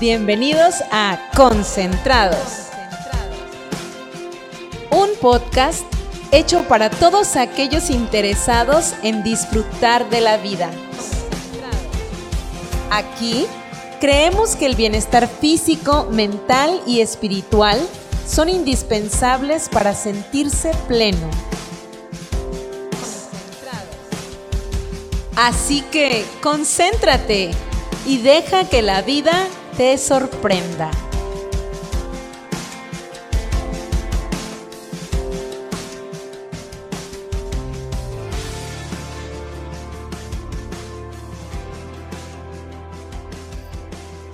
Bienvenidos a Concentrados. Un podcast hecho para todos aquellos interesados en disfrutar de la vida. Aquí creemos que el bienestar físico, mental y espiritual son indispensables para sentirse pleno. Así que concéntrate y deja que la vida te sorprenda.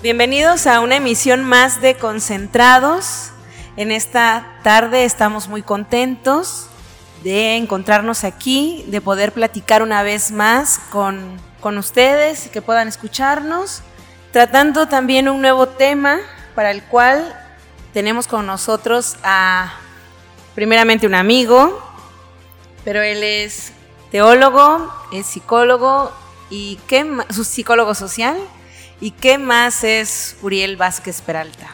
Bienvenidos a una emisión más de Concentrados. En esta tarde estamos muy contentos de encontrarnos aquí, de poder platicar una vez más con, con ustedes y que puedan escucharnos tratando también un nuevo tema para el cual tenemos con nosotros a primeramente un amigo, pero él es teólogo, es psicólogo y qué su psicólogo social y qué más es Uriel Vázquez Peralta.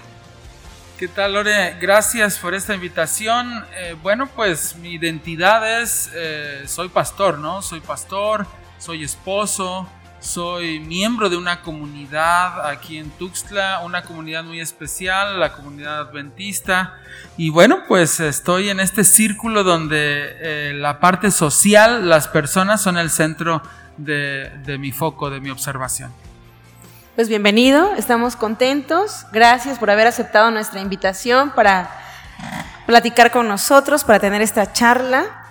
¿Qué tal, Lore? Gracias por esta invitación. Eh, bueno, pues mi identidad es, eh, soy pastor, ¿no? Soy pastor, soy esposo, soy miembro de una comunidad aquí en Tuxtla, una comunidad muy especial, la comunidad adventista. Y bueno, pues estoy en este círculo donde eh, la parte social, las personas son el centro de, de mi foco, de mi observación. Pues bienvenido, estamos contentos. Gracias por haber aceptado nuestra invitación para platicar con nosotros, para tener esta charla.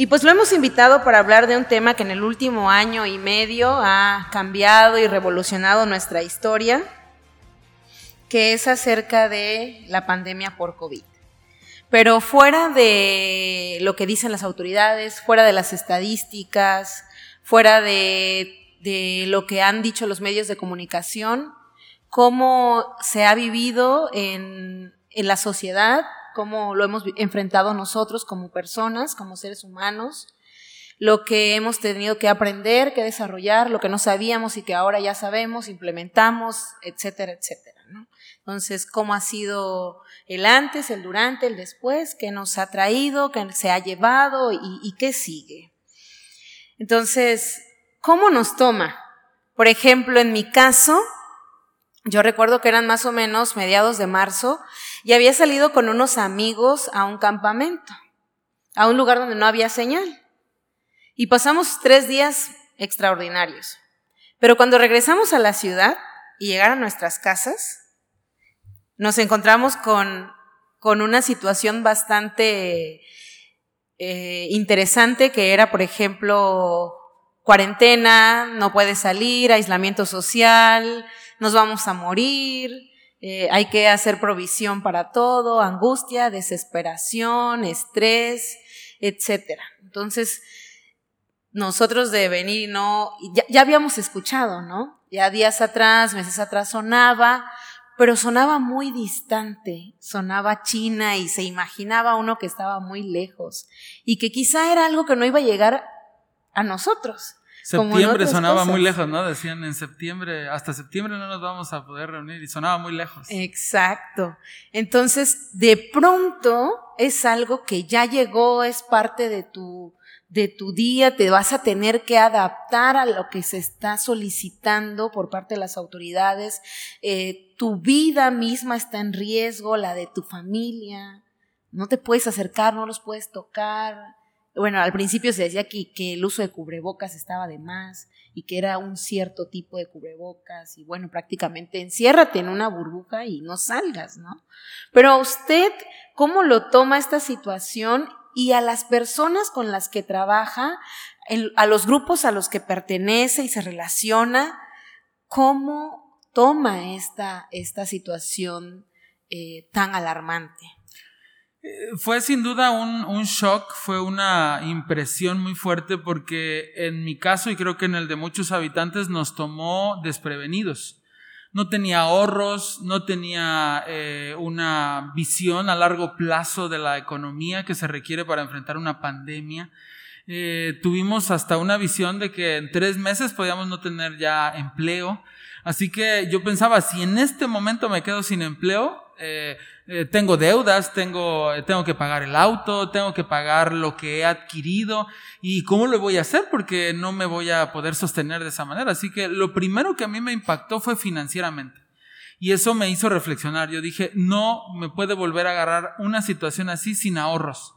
Y pues lo hemos invitado para hablar de un tema que en el último año y medio ha cambiado y revolucionado nuestra historia, que es acerca de la pandemia por COVID. Pero fuera de lo que dicen las autoridades, fuera de las estadísticas, fuera de, lo que han dicho los medios de comunicación, cómo se ha vivido en la sociedad cómo lo hemos enfrentado nosotros como personas, como seres humanos, lo que hemos tenido que aprender, que desarrollar, lo que no sabíamos y que ahora ya sabemos, implementamos, etcétera, etcétera. Entonces, cómo ha sido el antes, el durante, el después, qué nos ha traído, qué se ha llevado y, y qué sigue. Entonces, ¿cómo nos toma? Por ejemplo, en mi caso, yo recuerdo que eran más o menos mediados de marzo y había salido con unos amigos a un campamento, a un lugar donde no había señal. Y pasamos tres días extraordinarios. Pero cuando regresamos a la ciudad y llegar a nuestras casas, nos encontramos con, con una situación bastante eh, interesante que era, por ejemplo, cuarentena, no puedes salir, aislamiento social, nos vamos a morir, eh, hay que hacer provisión para todo, angustia, desesperación, estrés, etcétera. Entonces, nosotros de venir, no, ya, ya habíamos escuchado, ¿no? Ya días atrás, meses atrás sonaba, pero sonaba muy distante, sonaba China y se imaginaba uno que estaba muy lejos y que quizá era algo que no iba a llegar a nosotros. Septiembre sonaba muy lejos, ¿no? Decían en septiembre, hasta septiembre no nos vamos a poder reunir y sonaba muy lejos. Exacto. Entonces, de pronto es algo que ya llegó, es parte de tu, de tu día, te vas a tener que adaptar a lo que se está solicitando por parte de las autoridades. Eh, tu vida misma está en riesgo, la de tu familia. No te puedes acercar, no los puedes tocar bueno, al principio se decía que, que, el uso de cubrebocas estaba de más y que era un cierto tipo de cubrebocas y bueno, prácticamente enciérrate en una burbuja y no salgas, ¿no? Pero usted, ¿cómo lo toma esta situación y a las personas con las que trabaja, a los grupos a los que pertenece y se relaciona, cómo toma esta, esta situación eh, tan alarmante? Fue sin duda un, un, shock, fue una impresión muy fuerte porque en mi caso y creo que en el de muchos habitantes nos tomó desprevenidos. No tenía ahorros, no tenía eh, una visión a largo plazo de la economía que se requiere para enfrentar una pandemia. Eh, tuvimos hasta una visión de que en tres meses podíamos no tener ya empleo. Así que yo pensaba, si en este momento me quedo sin empleo, eh, eh, tengo deudas, tengo, tengo que pagar el auto, tengo que pagar lo que he adquirido y cómo lo voy a hacer porque no me voy a poder sostener de esa manera. Así que lo primero que a mí me impactó fue financieramente. Y eso me hizo reflexionar. Yo dije, no me puede volver a agarrar una situación así sin ahorros.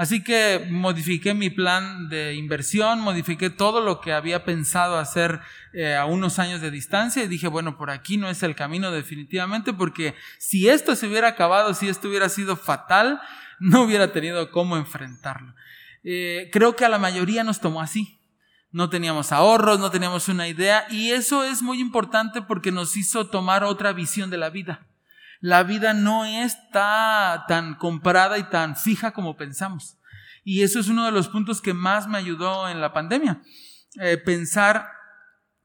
Así que modifiqué mi plan de inversión, modifiqué todo lo que había pensado hacer eh, a unos años de distancia y dije, bueno, por aquí no es el camino definitivamente porque si esto se hubiera acabado, si esto hubiera sido fatal, no hubiera tenido cómo enfrentarlo. Eh, creo que a la mayoría nos tomó así. No teníamos ahorros, no teníamos una idea y eso es muy importante porque nos hizo tomar otra visión de la vida la vida no está tan comprada y tan fija como pensamos. Y eso es uno de los puntos que más me ayudó en la pandemia. Eh, pensar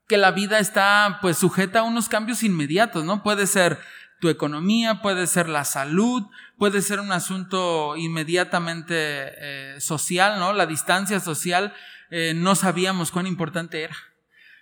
que la vida está pues sujeta a unos cambios inmediatos, ¿no? Puede ser tu economía, puede ser la salud, puede ser un asunto inmediatamente eh, social, ¿no? La distancia social, eh, no sabíamos cuán importante era.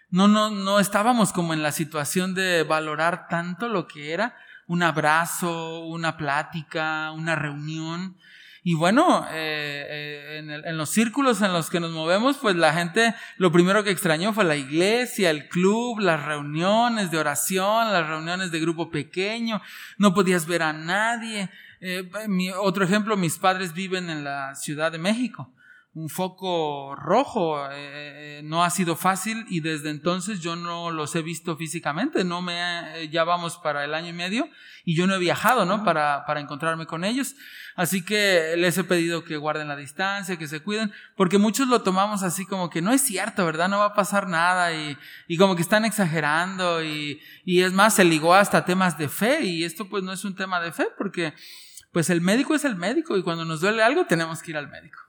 No, no, no estábamos como en la situación de valorar tanto lo que era un abrazo, una plática, una reunión. Y bueno, eh, eh, en, en, los círculos en los que nos movemos, pues la gente lo primero que extrañó fue la iglesia, el club, las reuniones de oración, las reuniones de grupo pequeño. No podías ver a nadie. Eh, otro ejemplo, mis padres viven en la Ciudad de México un foco rojo. Eh, no ha sido fácil y desde entonces yo no los he visto físicamente. No me, ya vamos para el año y medio y yo no he viajado, ¿no? Para, para encontrarme con ellos. Así que les he pedido que guarden la distancia, que se cuiden, porque muchos lo tomamos así como que no es cierto, ¿verdad? No va a pasar nada y, y como que están exagerando y, y es más, se ligó hasta temas de fe y esto pues no es un tema de fe porque pues el médico es el médico y cuando nos duele algo tenemos que ir al médico.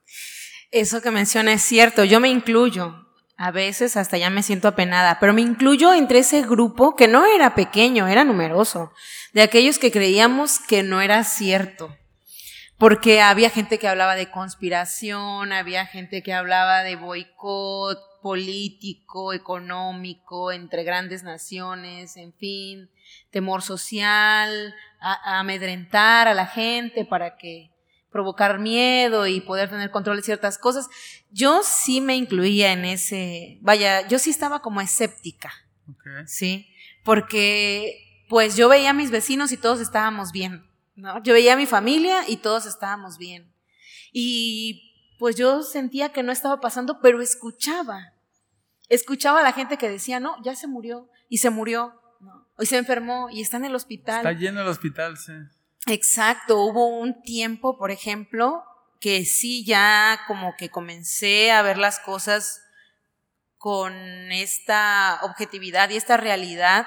Eso que menciona es cierto, yo me incluyo. A veces hasta ya me siento apenada, pero me incluyo entre ese grupo que no era pequeño, era numeroso, de aquellos que creíamos que no era cierto. Porque había gente que hablaba de conspiración, había gente que hablaba de boicot político, económico, entre grandes naciones, en fin, temor social, amedrentar a la gente para que provocar miedo y poder tener control de ciertas cosas. Yo sí me incluía en ese, vaya, yo sí estaba como escéptica, ¿sí? Porque pues yo veía a mis vecinos y todos estábamos bien, ¿no? Yo veía a mi familia y todos estábamos bien. Y pues yo sentía que no estaba pasando, pero escuchaba. Escuchaba a la gente que decía, no, ya se murió, y se murió, ¿no? Y se enfermó, y está en el hospital. Está lleno el hospital, sí. Exacto, hubo un tiempo, por ejemplo, que sí ya como que comencé a ver las cosas con esta objetividad y esta realidad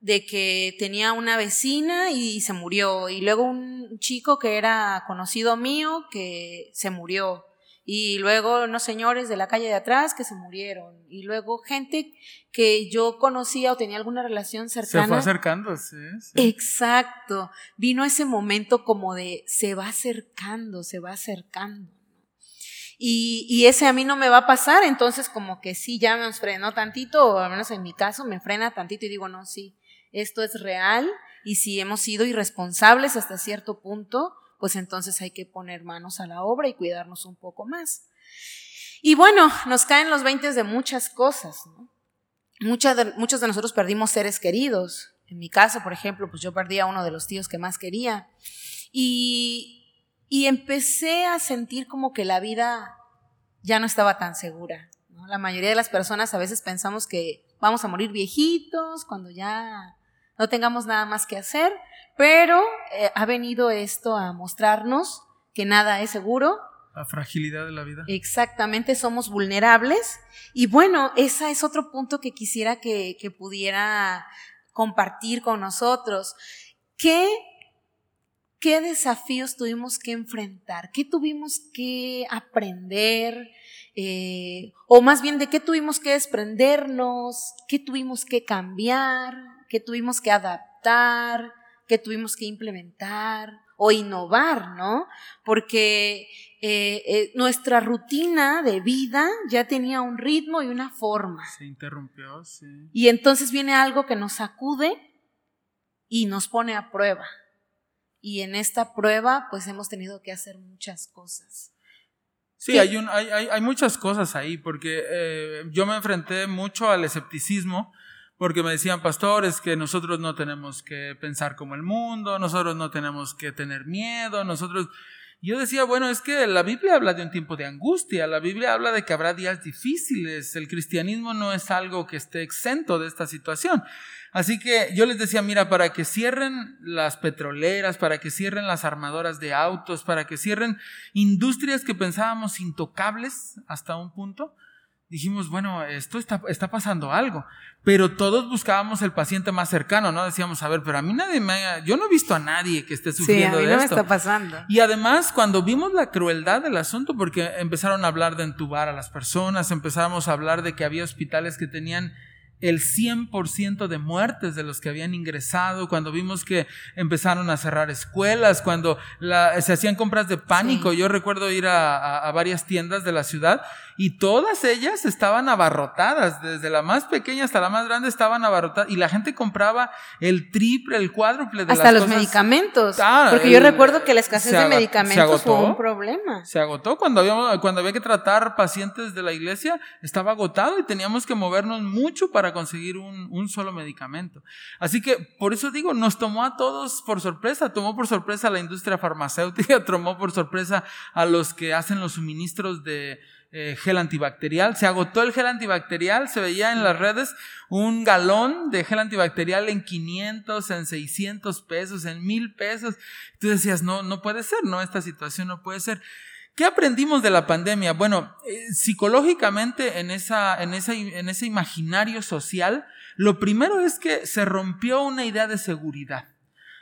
de que tenía una vecina y se murió, y luego un chico que era conocido mío que se murió, y luego unos señores de la calle de atrás que se murieron, y luego gente que yo conocía o tenía alguna relación cercana. Se fue acercando, sí, Exacto, vino ese momento como de se va acercando, se va acercando. Y, y, ese a mí no me va a pasar, entonces como que sí, ya me frenó tantito, o al menos en mi caso me frena tantito y digo, no, sí, esto es real y si hemos sido irresponsables hasta cierto punto, pues entonces hay que poner manos a la obra y cuidarnos un poco más. Y bueno, nos caen los 20 de muchas cosas. de, muchos de nosotros perdimos seres queridos. En mi caso, por ejemplo, pues yo perdí a uno de los tíos que más quería. Y, y empecé a sentir como que la vida ya no estaba tan segura. La mayoría de las personas a veces pensamos que vamos a morir viejitos cuando ya no tengamos nada más que hacer, pero eh, ha venido esto a mostrarnos que nada es seguro. La fragilidad de la vida. Exactamente, somos vulnerables. Y bueno, ese es otro punto que quisiera que, que pudiera compartir con nosotros. ¿Qué, ¿Qué desafíos tuvimos que enfrentar? ¿Qué tuvimos que aprender? Eh, o más bien, ¿de qué tuvimos que desprendernos? ¿Qué tuvimos que cambiar? ¿Qué tuvimos que adaptar? Que tuvimos que implementar o innovar, ¿no? Porque eh, eh, nuestra rutina de vida ya tenía un ritmo y una forma. Se interrumpió, sí. Y entonces viene algo que nos sacude y nos pone a prueba. Y en esta prueba, pues hemos tenido que hacer muchas cosas. Sí, hay, un, hay, hay, muchas cosas ahí, porque eh, yo me enfrenté mucho al escepticismo, porque me decían, pastores, que nosotros no tenemos que pensar como el mundo, nosotros no tenemos que tener miedo, nosotros... Yo decía, bueno, es que la Biblia habla de un tiempo de angustia, la Biblia habla de que habrá días difíciles, el cristianismo no es algo que esté exento de esta situación. Así que yo les decía, mira, para que cierren las petroleras, para que cierren las armadoras de autos, para que cierren industrias que pensábamos intocables hasta un punto, dijimos, bueno, esto está, está pasando algo. Pero todos buscábamos el paciente más cercano, ¿no? Decíamos, a ver, pero a mí nadie me ha, yo no he visto a nadie que esté sufriendo sí, a mí no me está pasando. Y además, cuando vimos la crueldad del asunto, porque empezaron a hablar de entubar a las personas, empezamos a hablar de que había hospitales que tenían el 100% de muertes de los que habían ingresado, cuando vimos que empezaron a cerrar escuelas, cuando se hacían compras de pánico. Yo recuerdo ir a, varias tiendas de la ciudad y todas ellas estaban abarrotadas, desde la más pequeña hasta la más grande estaban abarrotadas y la gente compraba el triple, el cuádruple de hasta los medicamentos. porque yo recuerdo que la escasez de medicamentos fue un problema. Se agotó cuando había, cuando había que tratar pacientes de la iglesia, estaba agotado y teníamos que movernos mucho para conseguir un, un solo medicamento. Así que por eso digo, nos tomó a todos por sorpresa, tomó por sorpresa a la industria farmacéutica, tomó por sorpresa a los que hacen los suministros de eh, gel antibacterial. Se agotó el gel antibacterial, se veía en las redes un galón de gel antibacterial en 500, en 600 pesos, en 1000 pesos. Tú decías, no, no puede ser, no, esta situación no puede ser. ¿Qué aprendimos de la pandemia? Bueno, eh, psicológicamente en, esa, en, esa, en ese imaginario social, lo primero es que se rompió una idea de seguridad.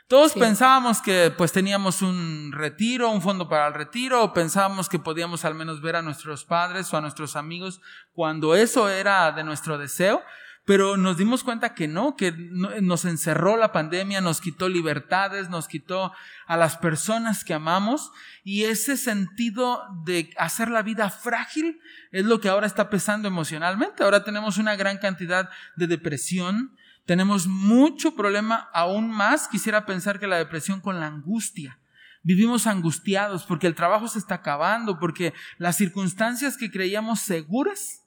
Todos pensábamos que pues teníamos un retiro, un fondo para el retiro, o pensábamos que podíamos al menos ver a nuestros padres o a nuestros amigos cuando eso era de nuestro deseo, pero nos dimos cuenta que no, que nos encerró la pandemia, nos quitó libertades, nos quitó a las personas que amamos y ese sentido de hacer la vida frágil es lo que ahora está pesando emocionalmente. Ahora tenemos una gran cantidad de depresión, tenemos mucho problema, aún más quisiera pensar que la depresión con la angustia. Vivimos angustiados porque el trabajo se está acabando, porque las circunstancias que creíamos seguras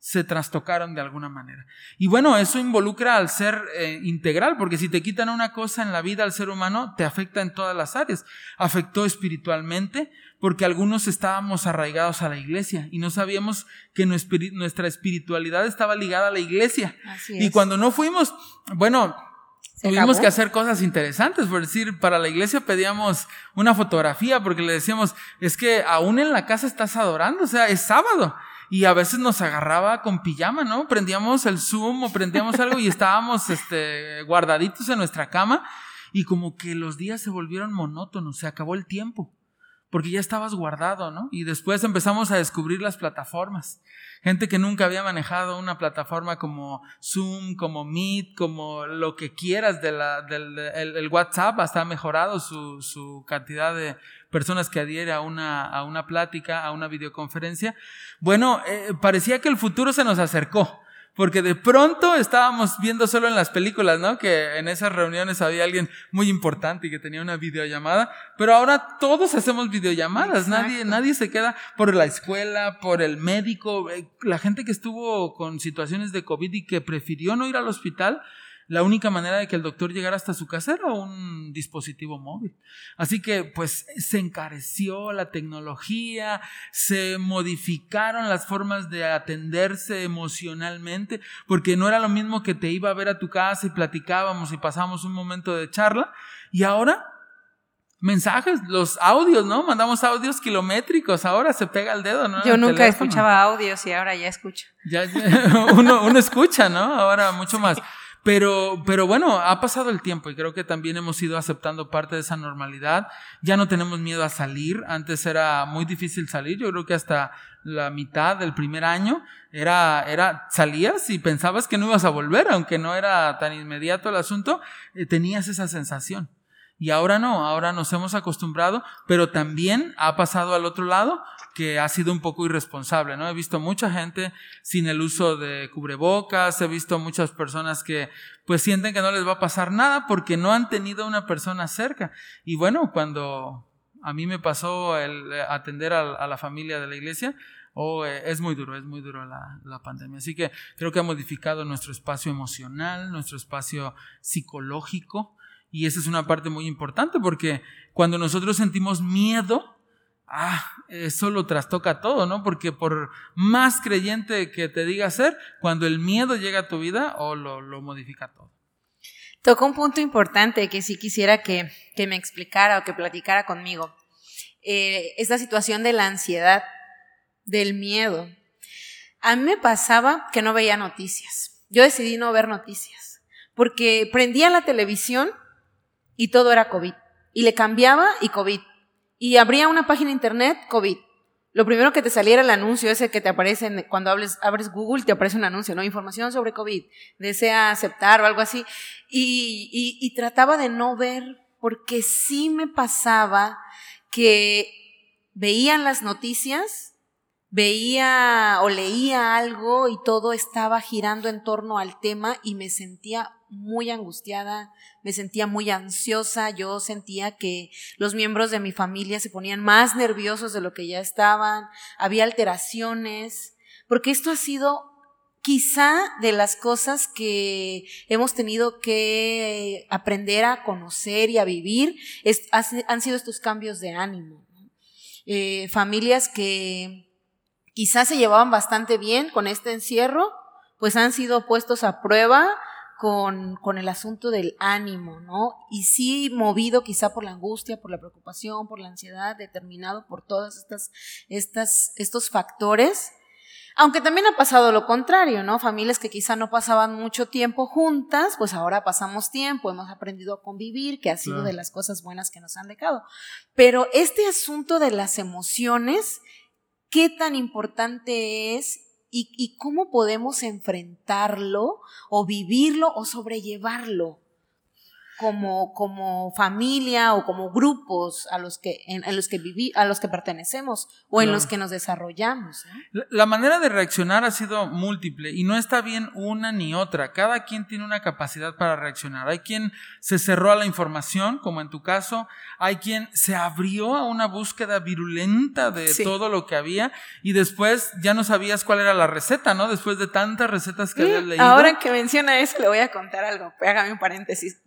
se trastocaron de alguna manera. Y bueno, eso involucra al ser eh, integral, porque si te quitan una cosa en la vida al ser humano, te afecta en todas las áreas. Afectó espiritualmente, porque algunos estábamos arraigados a la iglesia y no sabíamos que nuestra espiritualidad estaba ligada a la iglesia. Y cuando no fuimos, bueno, Tuvimos que hacer cosas interesantes, por decir, para la iglesia pedíamos una fotografía porque le decíamos, es que aún en la casa estás adorando, o sea, es sábado. Y a veces nos agarraba con pijama, ¿no? Prendíamos el Zoom o prendíamos algo y estábamos este, guardaditos en nuestra cama y como que los días se volvieron monótonos, se acabó el tiempo porque ya estabas guardado, ¿no? Y después empezamos a descubrir las plataformas. Gente que nunca había manejado una plataforma como Zoom, como Meet, como lo que quieras de la, del el, WhatsApp, hasta ha mejorado su, su cantidad de personas que adhiere a una, a una plática, a una videoconferencia. Bueno, eh, parecía que el futuro se nos acercó. Porque de pronto estábamos viendo solo en las películas, ¿no? Que en esas reuniones había alguien muy importante y que tenía una videollamada. Pero ahora todos hacemos videollamadas. Nadie, nadie se queda por la escuela, por el médico. Eh, la gente que estuvo con situaciones de COVID y que prefirió no ir al hospital, la única manera de que el doctor llegara hasta su casa era un dispositivo móvil. Así que pues se encareció la tecnología, se modificaron las formas de atenderse emocionalmente, porque no era lo mismo que te iba a ver a tu casa y platicábamos y pasábamos un momento de charla, y ahora mensajes, los audios, ¿no? Mandamos audios kilométricos, ahora se pega el dedo, ¿no? Yo nunca escuchaba audios y ahora ya escucho. Ya, uno, uno escucha, ¿no? Ahora mucho más. Pero, pero bueno, ha pasado el tiempo y creo que también hemos ido aceptando parte de esa normalidad. Ya no tenemos miedo a salir. Antes era muy difícil salir. Yo creo que hasta la mitad del primer año era, era, salías y pensabas que no ibas a volver, aunque no era tan inmediato el asunto, eh, tenías esa sensación. Y ahora no, ahora nos hemos acostumbrado, pero también ha pasado al otro lado que ha sido un poco irresponsable, ¿no? He visto mucha gente sin el uso de cubrebocas, he visto muchas personas que pues sienten que no les va a pasar nada porque no han tenido una persona cerca. Y bueno, cuando a mí me pasó el atender a, la familia de la iglesia, oh, eh, es muy duro, es muy duro la, la, pandemia. Así que creo que ha modificado nuestro espacio emocional, nuestro espacio psicológico, y esa es una parte muy importante porque cuando nosotros sentimos miedo, ah, eso lo trastoca todo, ¿no? Porque por más creyente que te diga ser, cuando el miedo llega a tu vida, o lo, lo, modifica todo. Toca un punto importante que sí quisiera que, que me explicara o que platicara conmigo. Eh, esta situación de la ansiedad, del miedo. A mí me pasaba que no veía noticias. Yo decidí no ver noticias, porque prendía la televisión y todo era COVID. Y le cambiaba y COVID. Y abría una página de internet, COVID. Lo primero que te saliera el anuncio ese que te aparece cuando hables, abres Google, te aparece un anuncio, ¿no? Información sobre COVID. Desea aceptar o algo así. Y, y, y trataba de no ver, porque sí me pasaba que veían las noticias veía o leía algo y todo estaba girando en torno al tema y me sentía muy angustiada, me sentía muy ansiosa, yo sentía que los miembros de mi familia se ponían más nerviosos de lo que ya estaban, había alteraciones, porque esto ha sido quizá de las cosas que hemos tenido que aprender a conocer y a vivir, han sido estos cambios de ánimo. Eh, familias que quizás se llevaban bastante bien con este encierro, pues han sido puestos a prueba con, con, el asunto del ánimo, ¿no? Y sí movido quizá por la angustia, por la preocupación, por la ansiedad, determinado por todos estas, estas, estos factores. Aunque también ha pasado lo contrario, ¿no? Familias que quizá no pasaban mucho tiempo juntas, pues ahora pasamos tiempo, hemos aprendido a convivir, que ha sido de las cosas buenas que nos han dejado. Pero este asunto de las emociones qué tan importante es y, cómo podemos enfrentarlo o vivirlo o sobrellevarlo como, como familia o como grupos a los que, en, los que viví, a los que pertenecemos o en los que nos desarrollamos. La, manera de reaccionar ha sido múltiple y no está bien una ni otra. Cada quien tiene una capacidad para reaccionar. Hay quien se cerró a la información, como en tu caso. Hay quien se abrió a una búsqueda virulenta de todo lo que había y después ya no sabías cuál era la receta, ¿no? Después de tantas recetas que habías leído. Ahora que menciona eso, le voy a contar algo. Hágame un paréntesis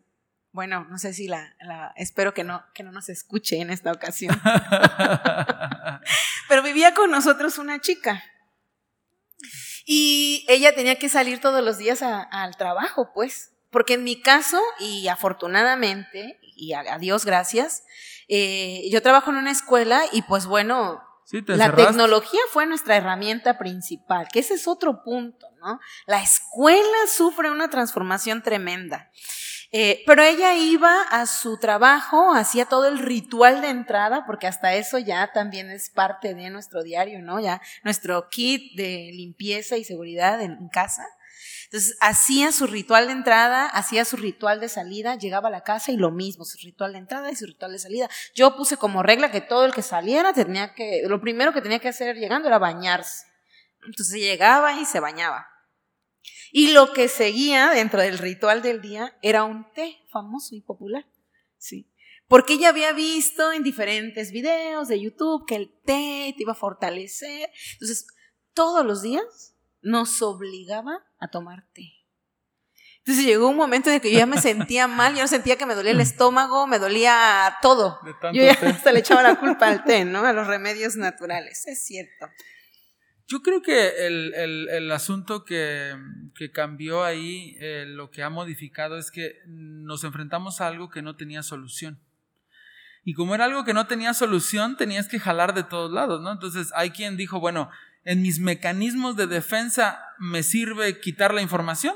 bueno, no sé si la, espero que no, que no nos escuche en esta ocasión. Pero vivía con nosotros una chica. Y ella tenía que salir todos los días al trabajo, pues. Porque en mi caso, y afortunadamente, y a, Dios gracias, eh, yo trabajo en una escuela y pues bueno, la tecnología fue nuestra herramienta principal, que ese es otro punto, ¿no? La escuela sufre una transformación tremenda. Eh, pero ella iba a su trabajo, hacía todo el ritual de entrada, porque hasta eso ya también es parte de nuestro diario, ¿no? Ya nuestro kit de limpieza y seguridad en, casa. Entonces, hacía su ritual de entrada, hacía su ritual de salida, llegaba a la casa y lo mismo, su ritual de entrada y su ritual de salida. Yo puse como regla que todo el que saliera tenía que, lo primero que tenía que hacer llegando era bañarse. Entonces llegaba y se bañaba. Y lo que seguía dentro del ritual del día era un té famoso y popular. Sí. Porque ella había visto en diferentes videos de YouTube que el té te iba a fortalecer. Entonces, todos los días nos obligaba a tomar té. Entonces llegó un momento en que yo ya me sentía mal, yo no sentía que me dolía el estómago, me dolía todo. Yo ya hasta le echaba la culpa al té, ¿no? A los remedios naturales, es cierto. Yo creo que el, el, el asunto que, que, cambió ahí, eh, lo que ha modificado es que nos enfrentamos a algo que no tenía solución. Y como era algo que no tenía solución, tenías que jalar de todos lados, ¿no? Entonces hay quien dijo, bueno, en mis mecanismos de defensa me sirve quitar la información.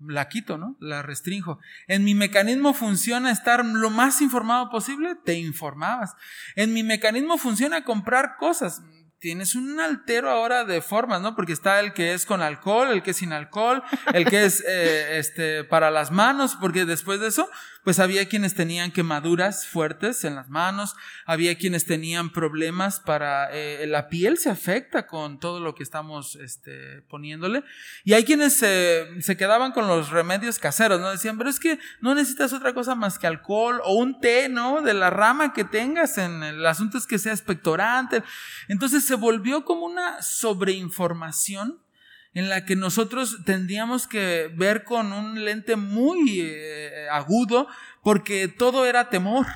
La quito, ¿no? La restringo. En mi mecanismo funciona estar lo más informado posible, te informabas. En mi mecanismo funciona comprar cosas tienes un altero ahora de formas, ¿no? Porque está el que es con alcohol, el que es sin alcohol, el que es eh, este, para las manos, porque después de eso, pues había quienes tenían quemaduras fuertes en las manos, había quienes tenían problemas para, eh, la piel se afecta con todo lo que estamos este, poniéndole, y hay quienes se, quedaban con los remedios caseros, ¿no? Decían, pero es que no necesitas otra cosa más que alcohol o un té, ¿no? De la rama que tengas en el asunto es que sea expectorante. Entonces, se volvió como una sobreinformación en la que nosotros tendríamos que ver con un lente muy eh, agudo porque todo era temor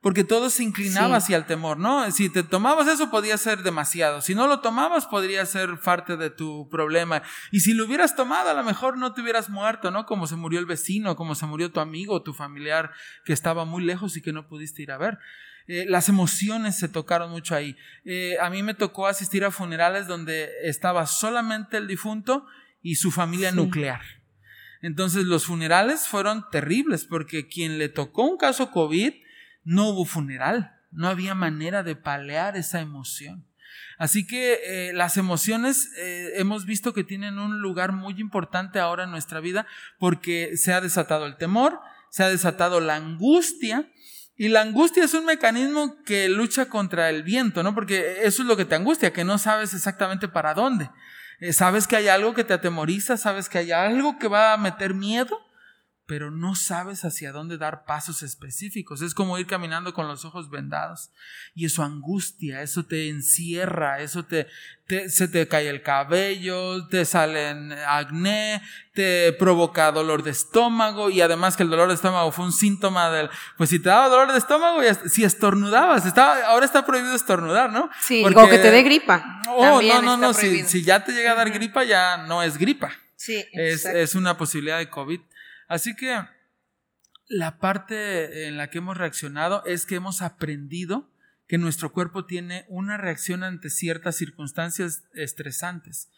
porque todo se inclinaba hacia el temor, ¿no? Si te tomabas eso podía ser demasiado, si no lo tomabas podría ser parte de tu problema, y si lo hubieras tomado a lo mejor no te hubieras muerto, ¿no? Como se murió el vecino, como se murió tu amigo, tu familiar que estaba muy lejos y que no pudiste ir a ver. Eh, las emociones se tocaron mucho ahí. Eh, a mí me tocó asistir a funerales donde estaba solamente el difunto y su familia nuclear. Entonces los funerales fueron terribles porque quien le tocó un caso COVID no hubo funeral, no había manera de palear esa emoción. Así que eh, las emociones hemos visto que tienen un lugar muy importante ahora en nuestra vida porque se ha desatado el temor, se ha desatado la angustia y la angustia es un mecanismo que lucha contra el viento, ¿no? Porque eso es lo que te angustia, que no sabes exactamente para dónde. Eh, sabes que hay algo que te atemoriza, sabes que hay algo que va a meter miedo, pero no sabes hacia dónde dar pasos específicos. Es como ir caminando con los ojos vendados. Y eso angustia, eso te encierra, eso te, se te cae el cabello, te salen acné, te provoca dolor de estómago y además que el dolor de estómago fue un síntoma del, pues si te daba dolor de estómago, si estornudabas, estaba, ahora está prohibido estornudar, ¿no? Sí, o que te dé gripa. Oh, no, no, no, si, si, ya te llega a dar gripa, ya no es gripa. Sí, es, es una posibilidad de COVID. Así que la parte en la que hemos reaccionado es que hemos aprendido que nuestro cuerpo tiene una reacción ante ciertas circunstancias estresantes.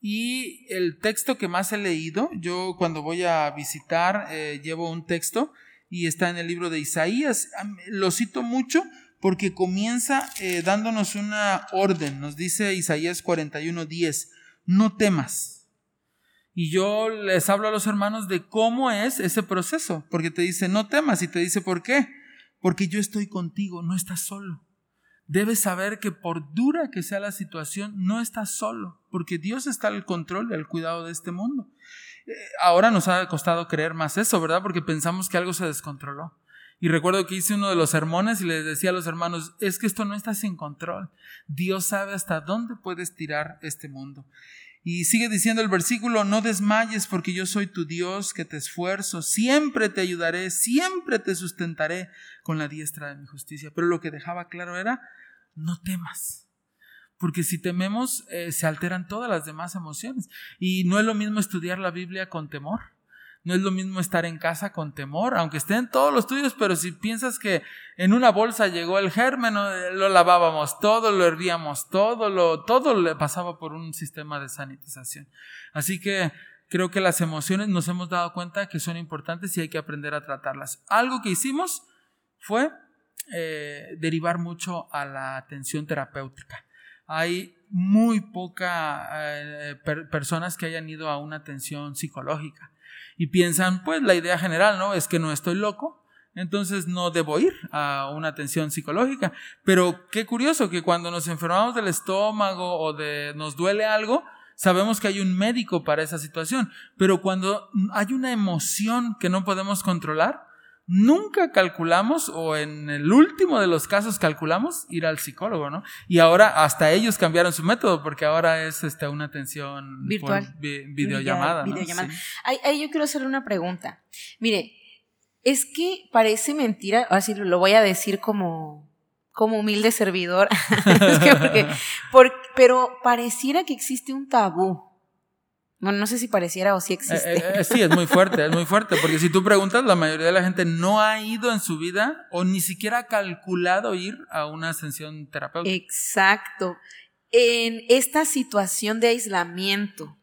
Y el texto que más he leído, yo cuando voy a visitar eh, llevo un texto y está en el libro de Isaías. Lo cito mucho porque comienza eh, dándonos una orden. Nos dice Isaías 41:10, no temas y yo les hablo a los hermanos de cómo es ese proceso, porque te dice, no temas, y te dice, ¿por qué? Porque yo estoy contigo, no estás solo. Debes saber que por dura que sea la situación, no estás solo, porque Dios está al control y al cuidado de este mundo. Eh, ahora nos ha costado creer más eso, ¿verdad? Porque pensamos que algo se descontroló. Y recuerdo que hice uno de los sermones y les decía a los hermanos, es que esto no está sin control. Dios sabe hasta dónde puedes tirar este mundo. Y sigue diciendo el versículo, no desmayes porque yo soy tu Dios que te esfuerzo, siempre te ayudaré, siempre te sustentaré con la diestra de mi justicia. Pero lo que dejaba claro era, no temas. Porque si tememos, eh, se alteran todas las demás emociones. Y no es lo mismo estudiar la Biblia con temor no es lo mismo estar en casa con temor, aunque estén todos los tuyos, pero si piensas que en una bolsa llegó el germen, lo lavábamos todo, lo hervíamos todo, lo, todo le pasaba por un sistema de sanitización. Así que creo que las emociones nos hemos dado cuenta que son importantes y hay que aprender a tratarlas. Algo que hicimos fue eh, derivar mucho a la atención terapéutica. Hay muy pocas eh, personas que hayan ido a una atención psicológica y piensan, pues la idea general, ¿no? Es que no estoy loco, entonces no debo ir a una atención psicológica. Pero qué curioso que cuando nos enfermamos del estómago o de nos duele algo, sabemos que hay un médico para esa situación. Pero cuando hay una emoción que no podemos controlar, nunca calculamos, o en el último de los casos calculamos, ir al psicólogo, ¿no? Y ahora hasta ellos cambiaron su método, porque ahora es este, una atención virtual, videollamada. Ahí, yo quiero hacerle una pregunta. Mire, es que parece mentira, así lo voy a decir como, como humilde servidor, pero pareciera que existe un tabú bueno, no sé si pareciera o si existe. Eh, eh, sí, es muy fuerte, es muy fuerte, porque si tú preguntas, la mayoría de la gente no ha ido en su vida o ni siquiera ha calculado ir a una ascensión terapéutica. Exacto. En esta situación de aislamiento,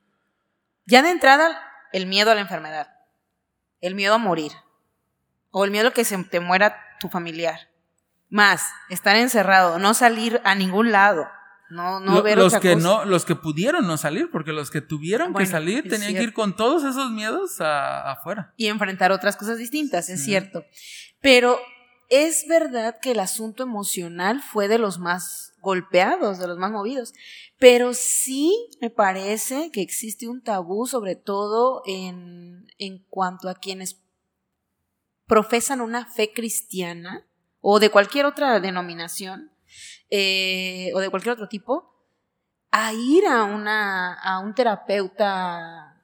ya de entrada, el miedo a la enfermedad, el miedo a morir, o el miedo a que se te muera tu familiar, más estar encerrado, no salir a ningún lado, no, no ver los otra que cosa. no, los que pudieron no salir, porque los que tuvieron que salir tenían que ir con todos esos miedos a- afuera. y enfrentar otras cosas distintas, es cierto. Pero es verdad que el asunto emocional fue de los más golpeados, de los más movidos. Pero sí me parece que existe un tabú, sobre todo en, en cuanto a quienes profesan una fe cristiana o de cualquier otra denominación eh, o de cualquier otro tipo, a ir a, una, a un terapeuta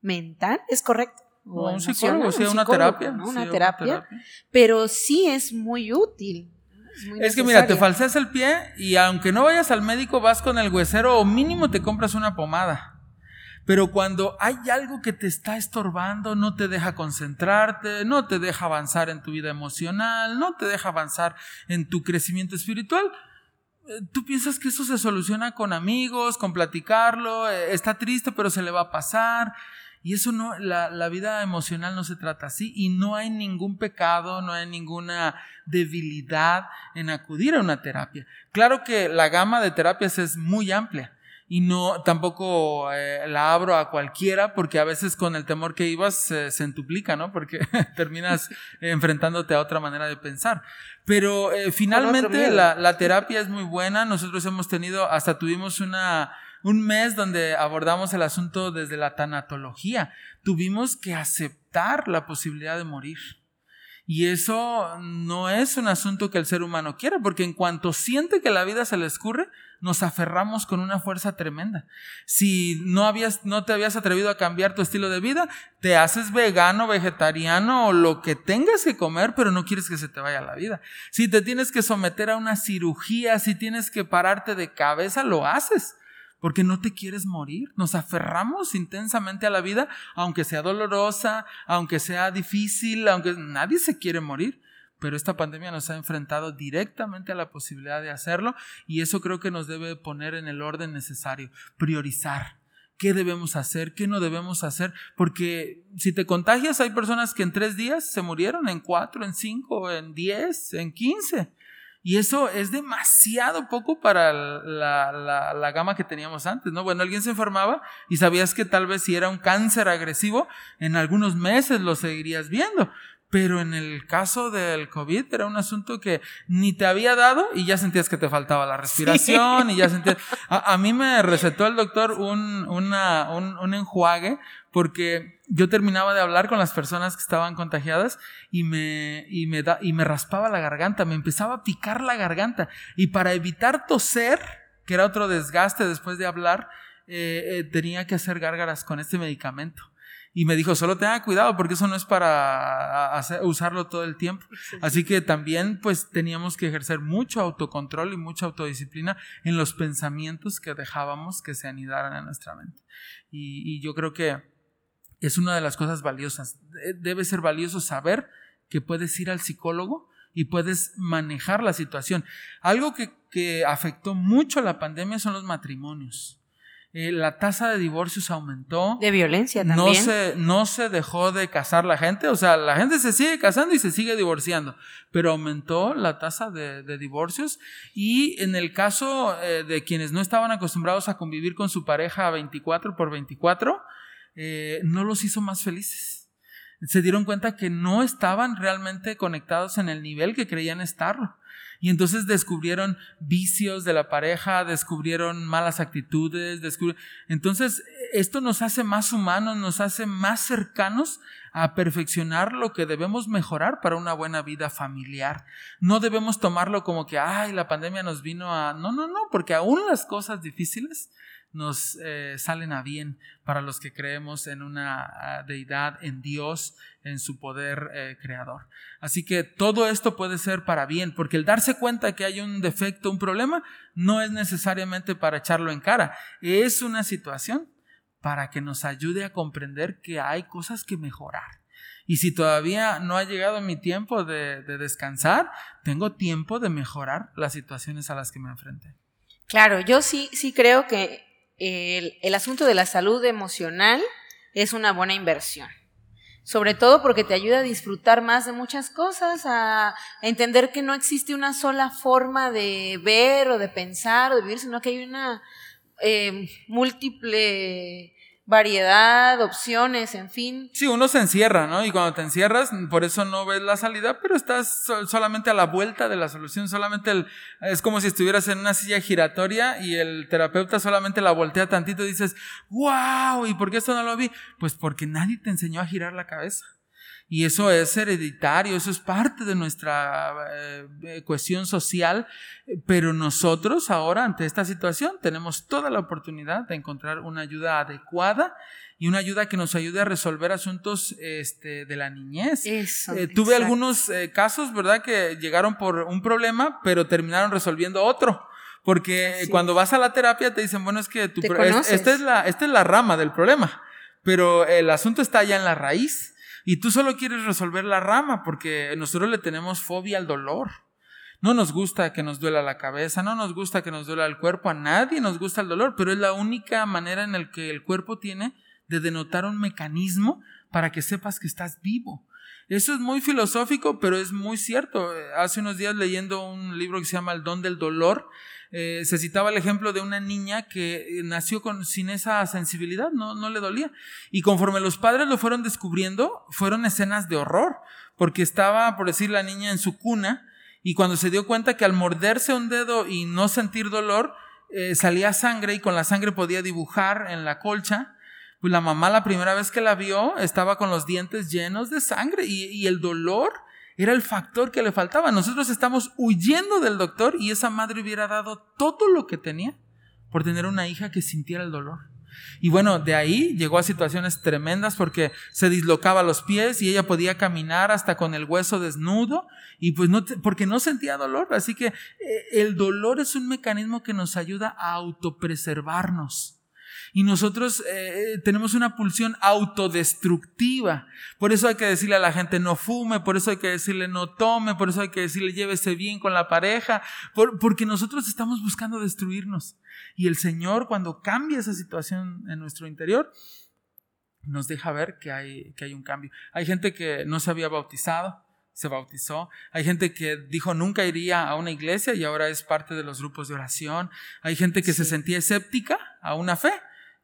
mental, ¿es correcto? O O un psicólogo, sí, un una terapia. ¿no? sí, Una terapia, pero sí es muy útil. Es, muy Es que mira, te falseas el pie y aunque no vayas al médico, vas con el huesero o mínimo te compras una pomada. Pero cuando hay algo que te está estorbando, no te deja concentrarte, no te deja avanzar en tu vida emocional, no te deja avanzar en tu crecimiento espiritual, tú piensas que eso se soluciona con amigos, con platicarlo, eh, está triste pero se le va a pasar. Y eso no, la, la vida emocional no se trata así y no hay ningún pecado, no hay ninguna debilidad en acudir a una terapia. Claro que la gama de terapias es muy amplia y no tampoco eh, la abro a cualquiera porque a veces con el temor que ibas eh, se entuplica, ¿no? Porque terminas enfrentándote a otra manera de pensar. Pero eh, finalmente la, la terapia es muy buena. Nosotros hemos tenido, hasta tuvimos una, un mes donde abordamos el asunto desde la tanatología. Tuvimos que aceptar la posibilidad de morir. Y eso no es un asunto que el ser humano quiere, porque en cuanto siente que la vida se le escurre, nos aferramos con una fuerza tremenda. Si no habías, no te habías atrevido a cambiar tu estilo de vida, te haces vegano, vegetariano o lo que tengas que comer, pero no quieres que se te vaya la vida. Si te tienes que someter a una cirugía, si tienes que pararte de cabeza, lo haces. Porque no te quieres morir. Nos aferramos intensamente a la vida, aunque sea dolorosa, aunque sea difícil, aunque nadie se quiere morir. Pero esta pandemia nos ha enfrentado directamente a la posibilidad de hacerlo y eso creo que nos debe poner en el orden necesario, priorizar. ¿Qué debemos hacer? ¿Qué no debemos hacer? Porque si te contagias, hay personas que en tres días se murieron, en cuatro, en cinco, en diez, en quince. Y eso es demasiado poco para la, la, gama que teníamos antes, ¿no? Bueno, alguien se enfermaba y sabías que tal vez si era un cáncer agresivo, en algunos meses lo seguirías viendo. Pero en el caso del COVID era un asunto que ni te había dado y ya sentías que te faltaba la respiración sí. y ya sentías... A, a, mí me recetó el doctor un, una, un, un enjuague porque yo terminaba de hablar con las personas que estaban contagiadas y me, y, me da, y me raspaba la garganta, me empezaba a picar la garganta. Y para evitar toser, que era otro desgaste después de hablar, eh, eh, tenía que hacer gárgaras con este medicamento. Y me dijo, solo tenga cuidado porque eso no es para hacer, usarlo todo el tiempo. Así que también pues teníamos que ejercer mucho autocontrol y mucha autodisciplina en los pensamientos que dejábamos que se anidaran en nuestra mente. Y, y yo creo que es una de las cosas valiosas. Debe ser valioso saber que puedes ir al psicólogo y puedes manejar la situación. Algo que, que afectó mucho la pandemia son los matrimonios. Eh, la tasa de divorcios aumentó. De violencia también. No se, no se dejó de casar la gente, o sea, la gente se sigue casando y se sigue divorciando, pero aumentó la tasa de, de divorcios y en el caso eh, de quienes no estaban acostumbrados a convivir con su pareja 24 por 24, eh, no los hizo más felices. Se dieron cuenta que no estaban realmente conectados en el nivel que creían estarlo. Y entonces descubrieron vicios de la pareja, descubrieron malas actitudes, descubrieron... entonces esto nos hace más humanos, nos hace más cercanos a perfeccionar lo que debemos mejorar para una buena vida familiar. No debemos tomarlo como que, ay, la pandemia nos vino a... No, no, no, porque aún las cosas difíciles nos eh, salen a bien para los que creemos en una uh, deidad, en Dios, en su poder eh, creador. Así que todo esto puede ser para bien, porque el darse cuenta que hay un defecto, un problema, no es necesariamente para echarlo en cara, es una situación para que nos ayude a comprender que hay cosas que mejorar. Y si todavía no ha llegado mi tiempo de, de descansar, tengo tiempo de mejorar las situaciones a las que me enfrenté. Claro, yo sí, sí creo que el, el, asunto de la salud emocional es una buena inversión. sobre todo porque te ayuda a disfrutar más de muchas cosas, a, entender que no existe una sola forma de ver o de pensar o de vivir, sino que hay una eh, múltiple variedad, opciones, en fin. Sí, uno se encierra, ¿no? Y cuando te encierras, por eso no ves la salida, pero estás solamente a la vuelta de la solución, solamente el, es como si estuvieras en una silla giratoria y el terapeuta solamente la voltea tantito y dices, wow, ¿y por qué esto no lo vi? Pues porque nadie te enseñó a girar la cabeza. Y eso es hereditario, eso es parte de nuestra eh, cuestión social, pero nosotros ahora ante esta situación tenemos toda la oportunidad de encontrar una ayuda adecuada y una ayuda que nos ayude a resolver asuntos este, de la niñez. Eh, tuve algunos eh, casos, ¿verdad?, que llegaron por un problema, pero terminaron resolviendo otro. Porque cuando vas a la terapia te dicen, bueno, es que tu esta, es la, esta es la rama del problema, pero el asunto está ya en la raíz. Y tú solo quieres resolver la rama porque nosotros le tenemos fobia al dolor. No nos gusta que nos duela la cabeza, no nos gusta que nos duela el cuerpo, a nadie nos gusta el dolor, pero es la única manera en la que el cuerpo tiene de denotar un mecanismo para que sepas que estás vivo. Eso es muy filosófico, pero es muy cierto. Hace unos días leyendo un libro que se llama El don del dolor, eh, se citaba el ejemplo de una niña que eh, nació con, sin esa sensibilidad, no, no le dolía. Y conforme los padres lo fueron descubriendo, fueron escenas de horror, porque estaba, por decir, la niña en su cuna, y cuando se dio cuenta que al morderse un dedo y no sentir dolor, eh, salía sangre y con la sangre podía dibujar en la colcha, pues la mamá la primera vez que la vio estaba con los dientes llenos de sangre y, el dolor era el factor que le faltaba. Nosotros estamos huyendo del doctor y esa madre hubiera dado todo lo que tenía por tener una hija que sintiera el dolor. Y bueno, de ahí llegó a situaciones tremendas porque se dislocaba los pies y ella podía caminar hasta con el hueso desnudo y pues no, porque no sentía dolor. Así que eh, el dolor es un mecanismo que nos ayuda a autopreservarnos. Y nosotros eh, tenemos una pulsión autodestructiva. Por eso hay que decirle a la gente no fume, por eso hay que decirle no tome, por eso hay que decirle llévese bien con la pareja, porque nosotros estamos buscando destruirnos. Y el Señor cuando cambia esa situación en nuestro interior, nos deja ver que hay, que hay un cambio. Hay gente que no se había bautizado, se bautizó. Hay gente que dijo nunca iría a una iglesia y ahora es parte de los grupos de oración. Hay gente que se sentía escéptica a una fe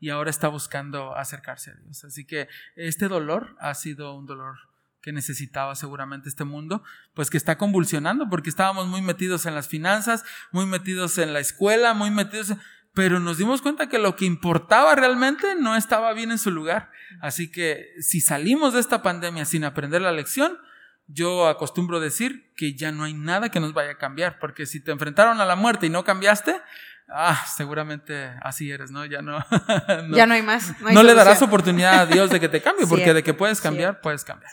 y ahora está buscando acercarse a Dios. Así que este dolor ha sido un dolor que necesitaba seguramente este mundo, pues que está convulsionando porque estábamos muy metidos en las finanzas, muy metidos en la escuela, muy metidos, pero nos dimos cuenta que lo que importaba realmente no estaba bien en su lugar. Así que si salimos de esta pandemia sin aprender la lección, yo acostumbro decir que ya no hay nada que nos vaya a cambiar, porque si te enfrentaron a la muerte y no cambiaste, ah, seguramente así eres, ¿no? Ya no. ya no hay más. No, le darás oportunidad a Dios de que te cambie, porque de que puedes cambiar, puedes cambiar.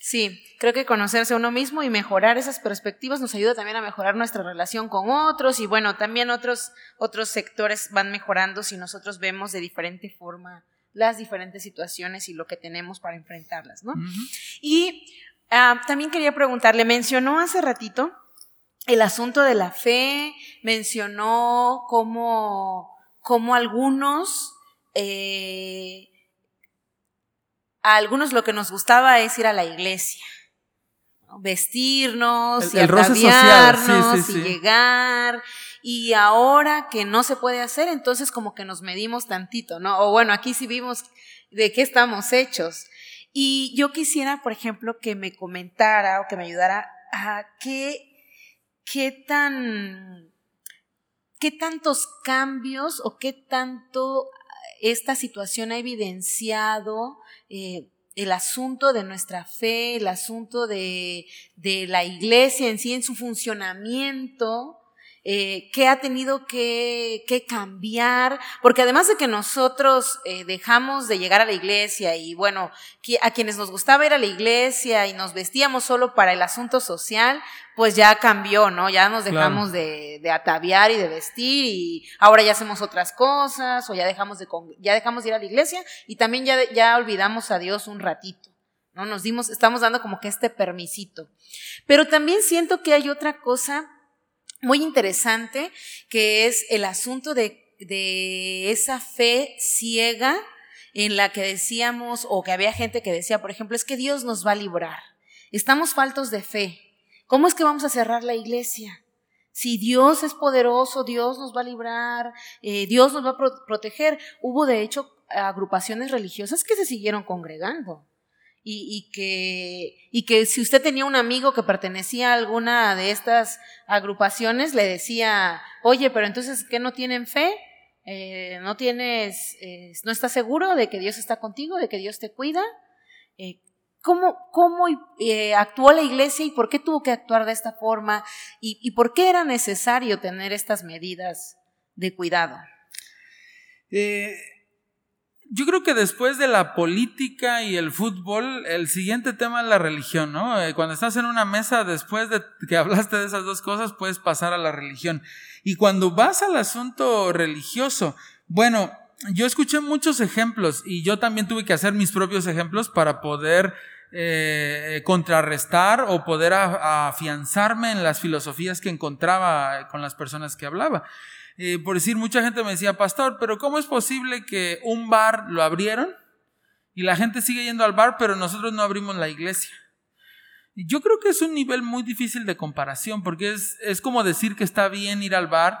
Sí, creo que conocerse a uno mismo y mejorar esas perspectivas nos ayuda también a mejorar nuestra relación con otros y bueno, también otros, otros sectores van mejorando si nosotros vemos de diferente forma las diferentes situaciones y lo que tenemos para enfrentarlas, ¿no? Y ah, también quería preguntarle, mencionó hace ratito el asunto de la fe, mencionó cómo, algunos, eh, a algunos lo que nos gustaba es ir a la iglesia, vestirnos y ataviarnos y llegar. Y ahora que no se puede hacer, entonces como que nos medimos tantito, ¿no? O bueno, aquí sí vimos de qué estamos hechos. Y yo quisiera, por ejemplo, que me comentara o que me ayudara a qué qué tan, qué tantos cambios o qué tanto esta situación ha evidenciado eh, el asunto de nuestra fe, el asunto de, de, la iglesia en sí, en su funcionamiento, eh, qué ha tenido que, cambiar, porque además de que nosotros eh, dejamos de llegar a la iglesia y bueno, a quienes nos gustaba ir a la iglesia y nos vestíamos solo para el asunto social, pues ya cambió, ¿no? Ya nos dejamos de, ataviar y de vestir y ahora ya hacemos otras cosas o ya dejamos de, ya dejamos de ir a la iglesia y también ya, ya olvidamos a Dios un ratito. ¿no? Nos dimos, estamos dando como que este permisito. Pero también siento que hay otra cosa muy interesante, que es el asunto de, esa fe ciega en la que decíamos, o que había gente que decía, por ejemplo, es que Dios nos va a librar. Estamos faltos de fe. ¿Cómo es que vamos a cerrar la iglesia? Si Dios es poderoso, Dios nos va a librar, eh, Dios nos va a proteger. Hubo de hecho agrupaciones religiosas que se siguieron congregando. Y, que, y que si usted tenía un amigo que pertenecía a alguna de estas agrupaciones, le decía, oye, pero entonces, ¿qué no tienen fe? Eh, ¿No tienes, eh, no estás seguro de que Dios está contigo, de que Dios te cuida? ¿Cómo, cómo eh, actuó la iglesia y por qué tuvo que actuar de esta forma? ¿Y, por qué era necesario tener estas medidas de cuidado? Eh, yo creo que después de la política y el fútbol, el siguiente tema es la religión, ¿no? Eh, cuando estás en una mesa, después de que hablaste de esas dos cosas, puedes pasar a la religión. Y cuando vas al asunto religioso, bueno, yo escuché muchos ejemplos y yo también tuve que hacer mis propios ejemplos para poder eh, contrarrestar o poder afianzarme en las filosofías que encontraba con las personas que hablaba. Eh, por decir, mucha gente me decía, pastor, pero ¿cómo es posible que un bar lo abrieron y la gente sigue yendo al bar, pero nosotros no abrimos la iglesia? Yo creo que es un nivel muy difícil de comparación, porque es, es como decir que está bien ir al bar,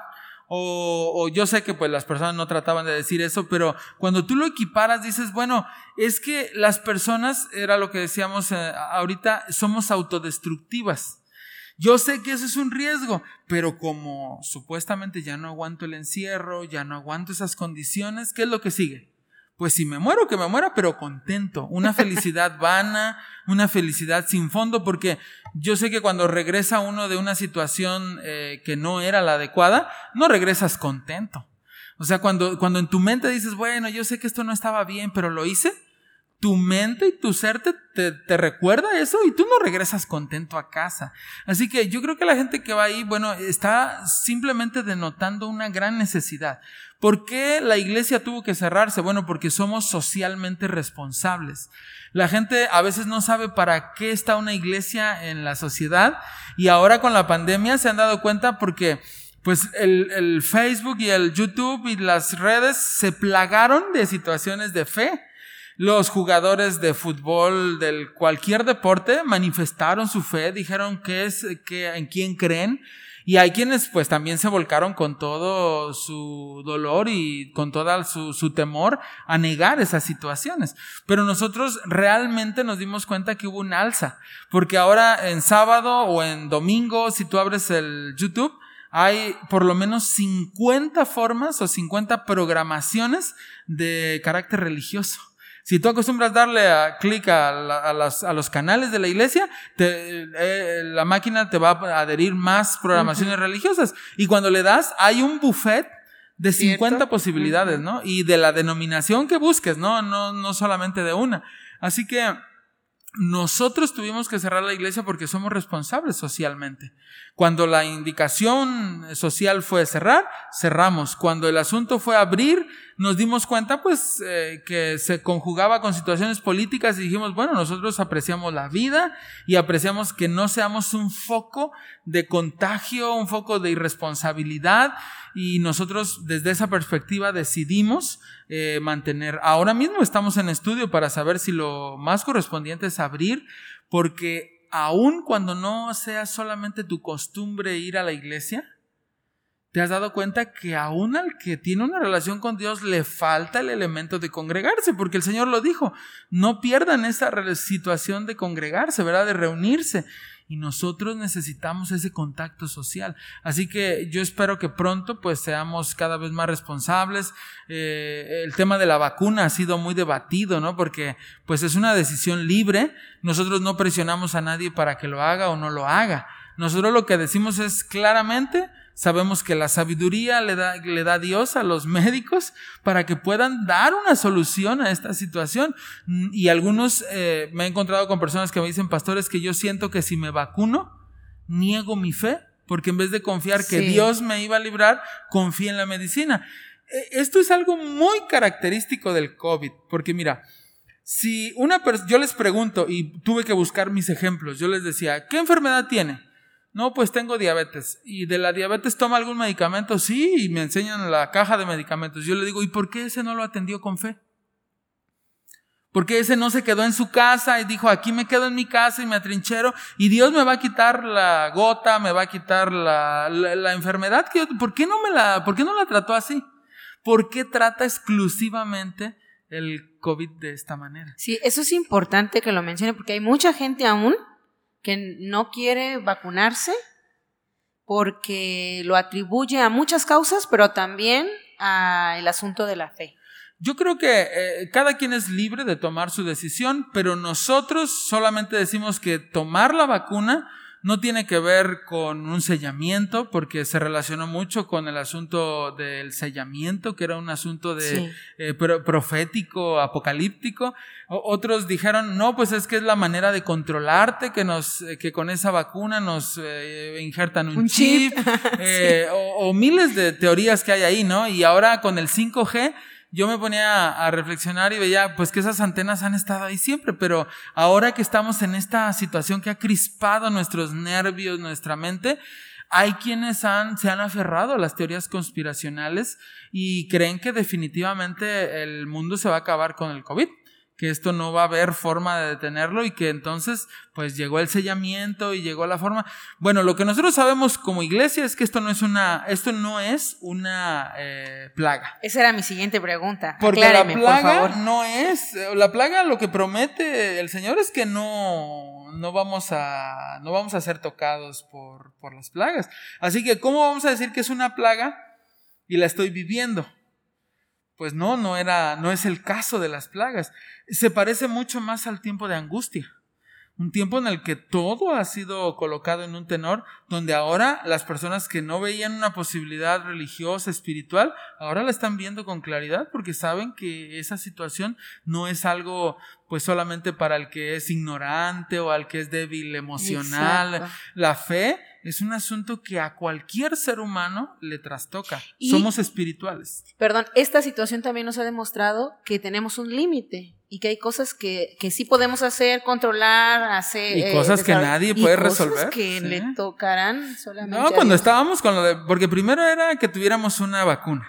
o, yo sé que pues las personas no trataban de decir eso, pero cuando tú lo equiparas dices, bueno, es que las personas, era lo que decíamos eh, ahorita, somos autodestructivas. Yo sé que eso es un riesgo, pero como supuestamente ya no aguanto el encierro, ya no aguanto esas condiciones, ¿qué es lo que sigue? Pues si me muero, que me muera, pero contento. Una felicidad vana, una felicidad sin fondo, porque yo sé que cuando regresa uno de una situación eh, que no era la adecuada, no regresas contento. O sea, cuando, cuando en tu mente dices, bueno, yo sé que esto no estaba bien, pero lo hice, tu mente y tu ser te, te, recuerda eso y tú no regresas contento a casa. Así que yo creo que la gente que va ahí, bueno, está simplemente denotando una gran necesidad. ¿Por qué la iglesia tuvo que cerrarse? Bueno, porque somos socialmente responsables. La gente a veces no sabe para qué está una iglesia en la sociedad y ahora con la pandemia se han dado cuenta porque pues el, el Facebook y el YouTube y las redes se plagaron de situaciones de fe los jugadores de fútbol del cualquier deporte manifestaron su fe, dijeron que es, que, en quién creen. Y hay quienes pues también se volcaron con todo su dolor y con todo su, su, temor a negar esas situaciones. Pero nosotros realmente nos dimos cuenta que hubo un alza. Porque ahora en sábado o en domingo, si tú abres el YouTube, hay por lo menos 50 formas o 50 programaciones de carácter religioso. Si tú acostumbras darle a clic a, los canales de la iglesia, eh, la máquina te va a adherir más programaciones religiosas. Y cuando le das, hay un buffet de 50 posibilidades, ¿no? Y de la denominación que busques, ¿no? No, no solamente de una. Así que nosotros tuvimos que cerrar la iglesia porque somos responsables socialmente. Cuando la indicación social fue cerrar, cerramos. Cuando el asunto fue abrir, nos dimos cuenta pues eh, que se conjugaba con situaciones políticas y dijimos, bueno, nosotros apreciamos la vida y apreciamos que no seamos un foco de contagio, un foco de irresponsabilidad y nosotros desde esa perspectiva decidimos eh, mantener. Ahora mismo estamos en estudio para saber si lo más correspondiente es abrir porque aun cuando no sea solamente tu costumbre ir a la iglesia, ¿Te has dado cuenta que aún al que tiene una relación con Dios le falta el elemento de congregarse? Porque el Señor lo dijo, no pierdan esa situación de congregarse, ¿verdad? De reunirse. Y nosotros necesitamos ese contacto social. Así que yo espero que pronto pues seamos cada vez más responsables. Eh, el tema de la vacuna ha sido muy debatido, ¿no? Porque pues es una decisión libre. Nosotros no presionamos a nadie para que lo haga o no lo haga. Nosotros lo que decimos es claramente, Sabemos que la sabiduría le da, le da Dios a los médicos para que puedan dar una solución a esta situación. Y algunos, eh, me he encontrado con personas que me dicen, pastores, que yo siento que si me vacuno, niego mi fe, porque en vez de confiar que Dios me iba a librar, confío en la medicina. E, esto es algo muy característico del COVID, porque mira, si una persona, yo les pregunto y tuve que buscar mis ejemplos, yo les decía, ¿qué enfermedad tiene? No, pues tengo diabetes. ¿Y de la diabetes toma algún medicamento? Sí, y me enseñan la caja de medicamentos. Yo le digo, ¿y por qué ese no lo atendió con fe? Porque ese no se quedó en su casa y dijo, aquí me quedo en mi casa y me atrinchero y Dios me va a quitar la gota, me va a quitar la, la, enfermedad. Que ¿por, qué no me la, ¿Por qué no la trató así? ¿Por qué trata exclusivamente el COVID de esta manera? Sí, eso es importante que lo mencione porque hay mucha gente aún que no quiere vacunarse porque lo atribuye a muchas causas, pero también al asunto de la fe. Yo creo que eh, cada quien es libre de tomar su decisión, pero nosotros solamente decimos que tomar la vacuna no tiene que ver con un sellamiento, porque se relacionó mucho con el asunto del sellamiento, que era un asunto de, eh, profético, apocalíptico. otros dijeron, no, pues es que es la manera de controlarte, que, nos, eh, que con esa vacuna nos injertan un, chip, o, o miles de teorías que hay ahí, ¿no? Y ahora con el 5G, yo me ponía a, reflexionar y veía pues que esas antenas han estado ahí siempre, pero ahora que estamos en esta situación que ha crispado nuestros nervios, nuestra mente, hay quienes han, se han aferrado a las teorías conspiracionales y creen que definitivamente el mundo se va a acabar con el COVID que esto no va a haber forma de detenerlo y que entonces pues llegó el sellamiento y llegó la forma. Bueno, lo que nosotros sabemos como iglesia es que esto no es una, esto no es una eh, plaga. Esa era mi siguiente pregunta. Porque la plaga no es, la plaga lo que promete el Señor es que no, no vamos a, no vamos a ser tocados por, por las plagas. Así que, ¿cómo vamos a decir que es una plaga y la estoy viviendo? Pues no, no era, no es el caso de las plagas. Se parece mucho más al tiempo de angustia. Un tiempo en el que todo ha sido colocado en un tenor, donde ahora las personas que no veían una posibilidad religiosa, espiritual, ahora la están viendo con claridad porque saben que esa situación no es algo pues solamente para el que es ignorante o al que es débil emocional. La fe es un asunto que a cualquier ser humano le trastoca. Somos espirituales. Perdón, esta situación también nos ha demostrado que tenemos un límite y que hay cosas que, que sí podemos hacer, controlar, hacer... Y cosas que nadie puede y cosas resolver. que le tocarán solamente. No, cuando estábamos con lo de... Porque primero era que tuviéramos una vacuna.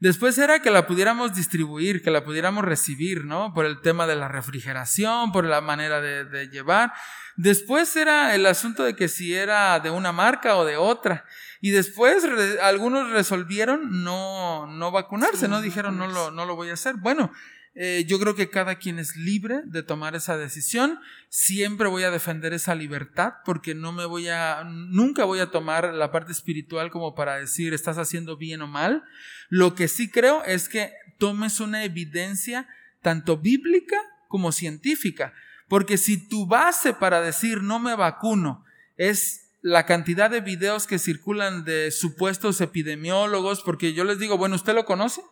Después era que la pudiéramos distribuir, que la pudiéramos recibir, ¿no? Por el tema de la refrigeración, por la manera de, de llevar. Después era el asunto de que si era de una marca o de otra. Y después algunos resolvieron no, no vacunarse, ¿no? Dijeron, no lo, no lo voy a hacer. Bueno, eh, yo creo que cada quien es libre de tomar esa decisión. Siempre voy a defender esa libertad porque no me voy a, nunca voy a tomar la parte espiritual como para decir estás haciendo bien o mal. Lo que sí creo es que tomes una evidencia tanto bíblica como científica. Porque si tu base para decir no me vacuno es la cantidad de videos que circulan de supuestos epidemiólogos, porque yo les digo, bueno, ¿usted lo conoce?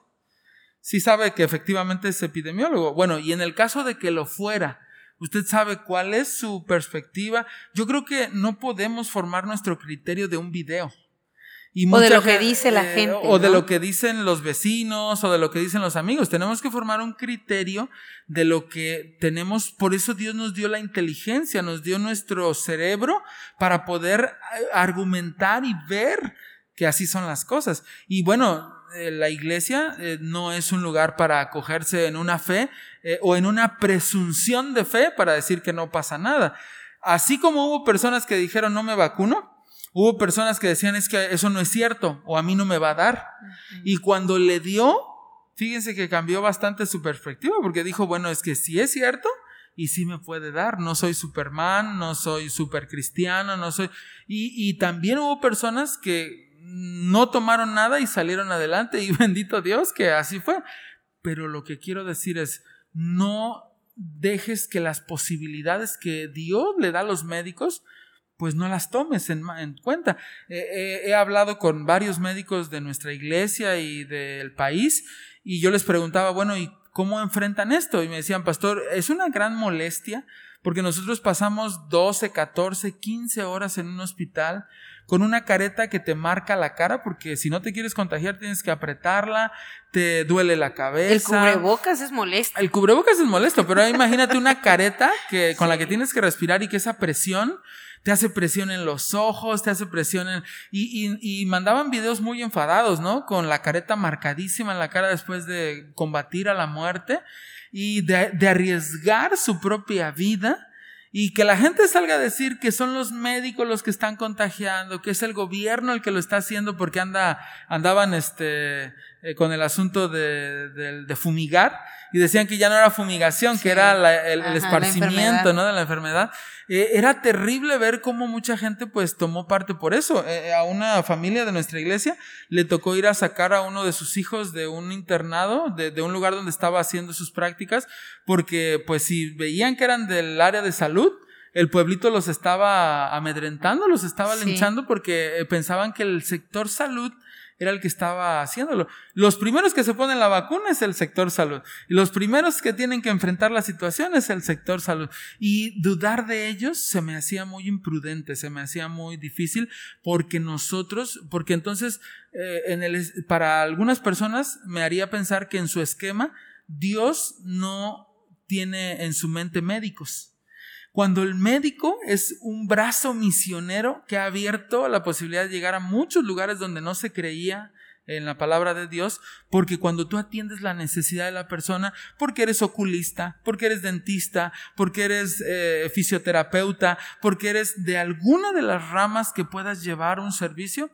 Sí sabe que efectivamente es epidemiólogo. Bueno, y en el caso de que lo fuera, ¿usted sabe cuál es su perspectiva? Yo creo que no podemos formar nuestro criterio de un video o de lo que dice la eh, gente. O de lo que dicen los vecinos, o de lo que dicen los amigos. Tenemos que formar un criterio de lo que tenemos. Por eso Dios nos dio la inteligencia, nos dio nuestro cerebro para poder eh, argumentar y ver que así son las cosas. Y bueno, eh, la iglesia no es un lugar para acogerse en una fe o en una presunción de fe para decir que no pasa nada. Así como hubo personas que dijeron no me vacuno, Hubo personas que decían es que eso no es cierto o a mí no me va a dar. Y cuando le dio, fíjense que cambió bastante su perspectiva porque dijo, bueno, es que sí es cierto y sí me puede dar. No soy Superman, no soy super cristiano, no soy... Y, y también hubo personas que no tomaron nada y salieron adelante y bendito Dios que así fue. Pero lo que quiero decir es, no dejes que las posibilidades que Dios le da a los médicos pues no las tomes en, cuenta. he hablado con varios médicos de nuestra iglesia y del país y yo les preguntaba, bueno, ¿y cómo enfrentan esto? Y me decían, pastor, es una gran molestia porque nosotros pasamos 12, 14, 15 horas en un hospital con una careta que te marca la cara, porque si no te quieres contagiar tienes que apretarla, te duele la cabeza. El cubrebocas es molesto. El cubrebocas es molesto, pero imagínate una careta que, con la que tienes que respirar y que esa presión te hace presión en los ojos, te hace presión en... Y, y, mandaban videos muy enfadados, ¿no? Con la careta marcadísima en la cara después de combatir a la muerte. y de, arriesgar su propia vida y que la gente salga a decir que son los médicos los que están contagiando, que es el gobierno el que lo está haciendo porque anda, andaban este, eh, con el asunto de, de, fumigar y decían que ya no era fumigación, que era el, esparcimiento ¿no? de la enfermedad. Eh, era terrible ver cómo mucha gente pues tomó parte por eso. Eh, a una familia de nuestra iglesia le tocó ir a sacar a uno de sus hijos de un internado, de, de un lugar donde estaba haciendo sus prácticas, porque pues si veían que eran del área de salud, el pueblito los estaba amedrentando, los estaba linchando porque pensaban que el sector salud era el que estaba haciéndolo. Los primeros que se ponen la vacuna es el sector salud. Y los primeros que tienen que enfrentar la situación es el sector salud. Y dudar de ellos se me hacía muy imprudente, se me hacía muy difícil porque nosotros, porque entonces eh, para algunas personas me haría pensar que en su esquema Dios no tiene en su mente médicos. Cuando el médico es un brazo misionero que ha abierto la posibilidad de llegar a muchos lugares donde no se creía en la palabra de Dios, porque cuando tú atiendes la necesidad de la persona, porque eres oculista, porque eres dentista, porque eres eh, fisioterapeuta, porque eres de alguna de las ramas que puedas llevar un servicio,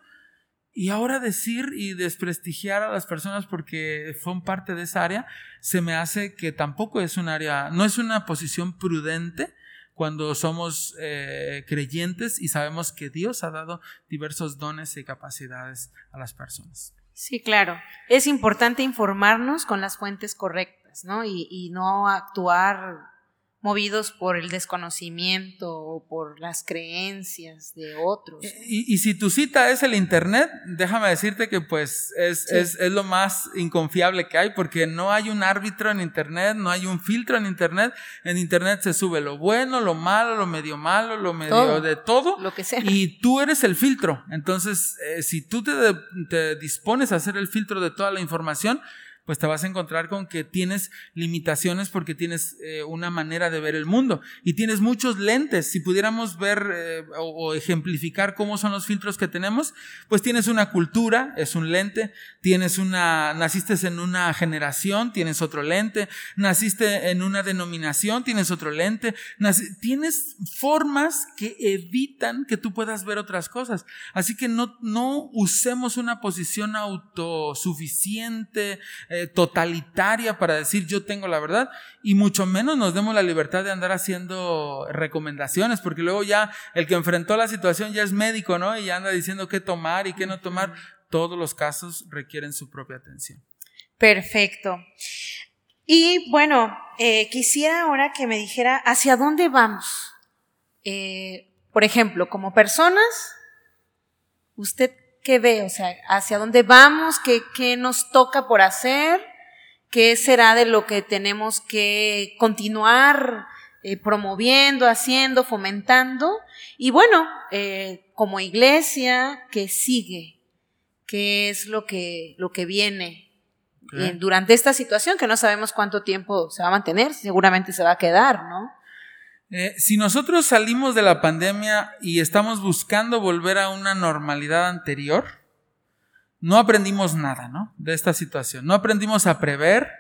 y ahora decir y desprestigiar a las personas porque son parte de esa área, se me hace que tampoco es un área, no es una posición prudente cuando somos eh, creyentes y sabemos que Dios ha dado diversos dones y capacidades a las personas. Sí, claro. Es importante informarnos con las fuentes correctas, ¿no? Y, y no actuar movidos por el desconocimiento o por las creencias de otros. Y, si tu cita es el Internet, déjame decirte que pues es, es, es, lo más inconfiable que hay porque no hay un árbitro en Internet, no hay un filtro en Internet. En Internet se sube lo bueno, lo malo, lo medio malo, lo medio de todo. Lo que sea. Y tú eres el filtro. Entonces, eh, si tú te, te dispones a hacer el filtro de toda la información, pues te vas a encontrar con que tienes limitaciones porque tienes eh, una manera de ver el mundo y tienes muchos lentes. Si pudiéramos ver eh, o, ejemplificar cómo son los filtros que tenemos, pues tienes una cultura, es un lente, tienes una, naciste en una generación, tienes otro lente, naciste en una denominación, tienes otro lente, tienes formas que evitan que tú puedas ver otras cosas. Así que no, no usemos una posición autosuficiente, totalitaria para decir yo tengo la verdad y mucho menos nos demos la libertad de andar haciendo recomendaciones, porque luego ya el que enfrentó la situación ya es médico, ¿no? Y ya anda diciendo qué tomar y qué no tomar. Todos los casos requieren su propia atención. Perfecto. Y bueno, eh, quisiera ahora que me dijera hacia dónde vamos. Eh, por ejemplo, como personas, ¿usted qué ve? O sea, hacia dónde vamos, qué, nos toca por hacer, qué será de lo que tenemos que continuar eh, promoviendo, haciendo, fomentando. Y bueno, eh, como iglesia, ¿qué sigue? ¿Qué es lo que, lo que viene eh, durante esta situación que no sabemos cuánto tiempo se va a mantener? Seguramente se va a quedar, ¿no? Eh, si nosotros salimos de la pandemia y estamos buscando volver a una normalidad anterior, no aprendimos nada, ¿no? De esta situación. No aprendimos a prever,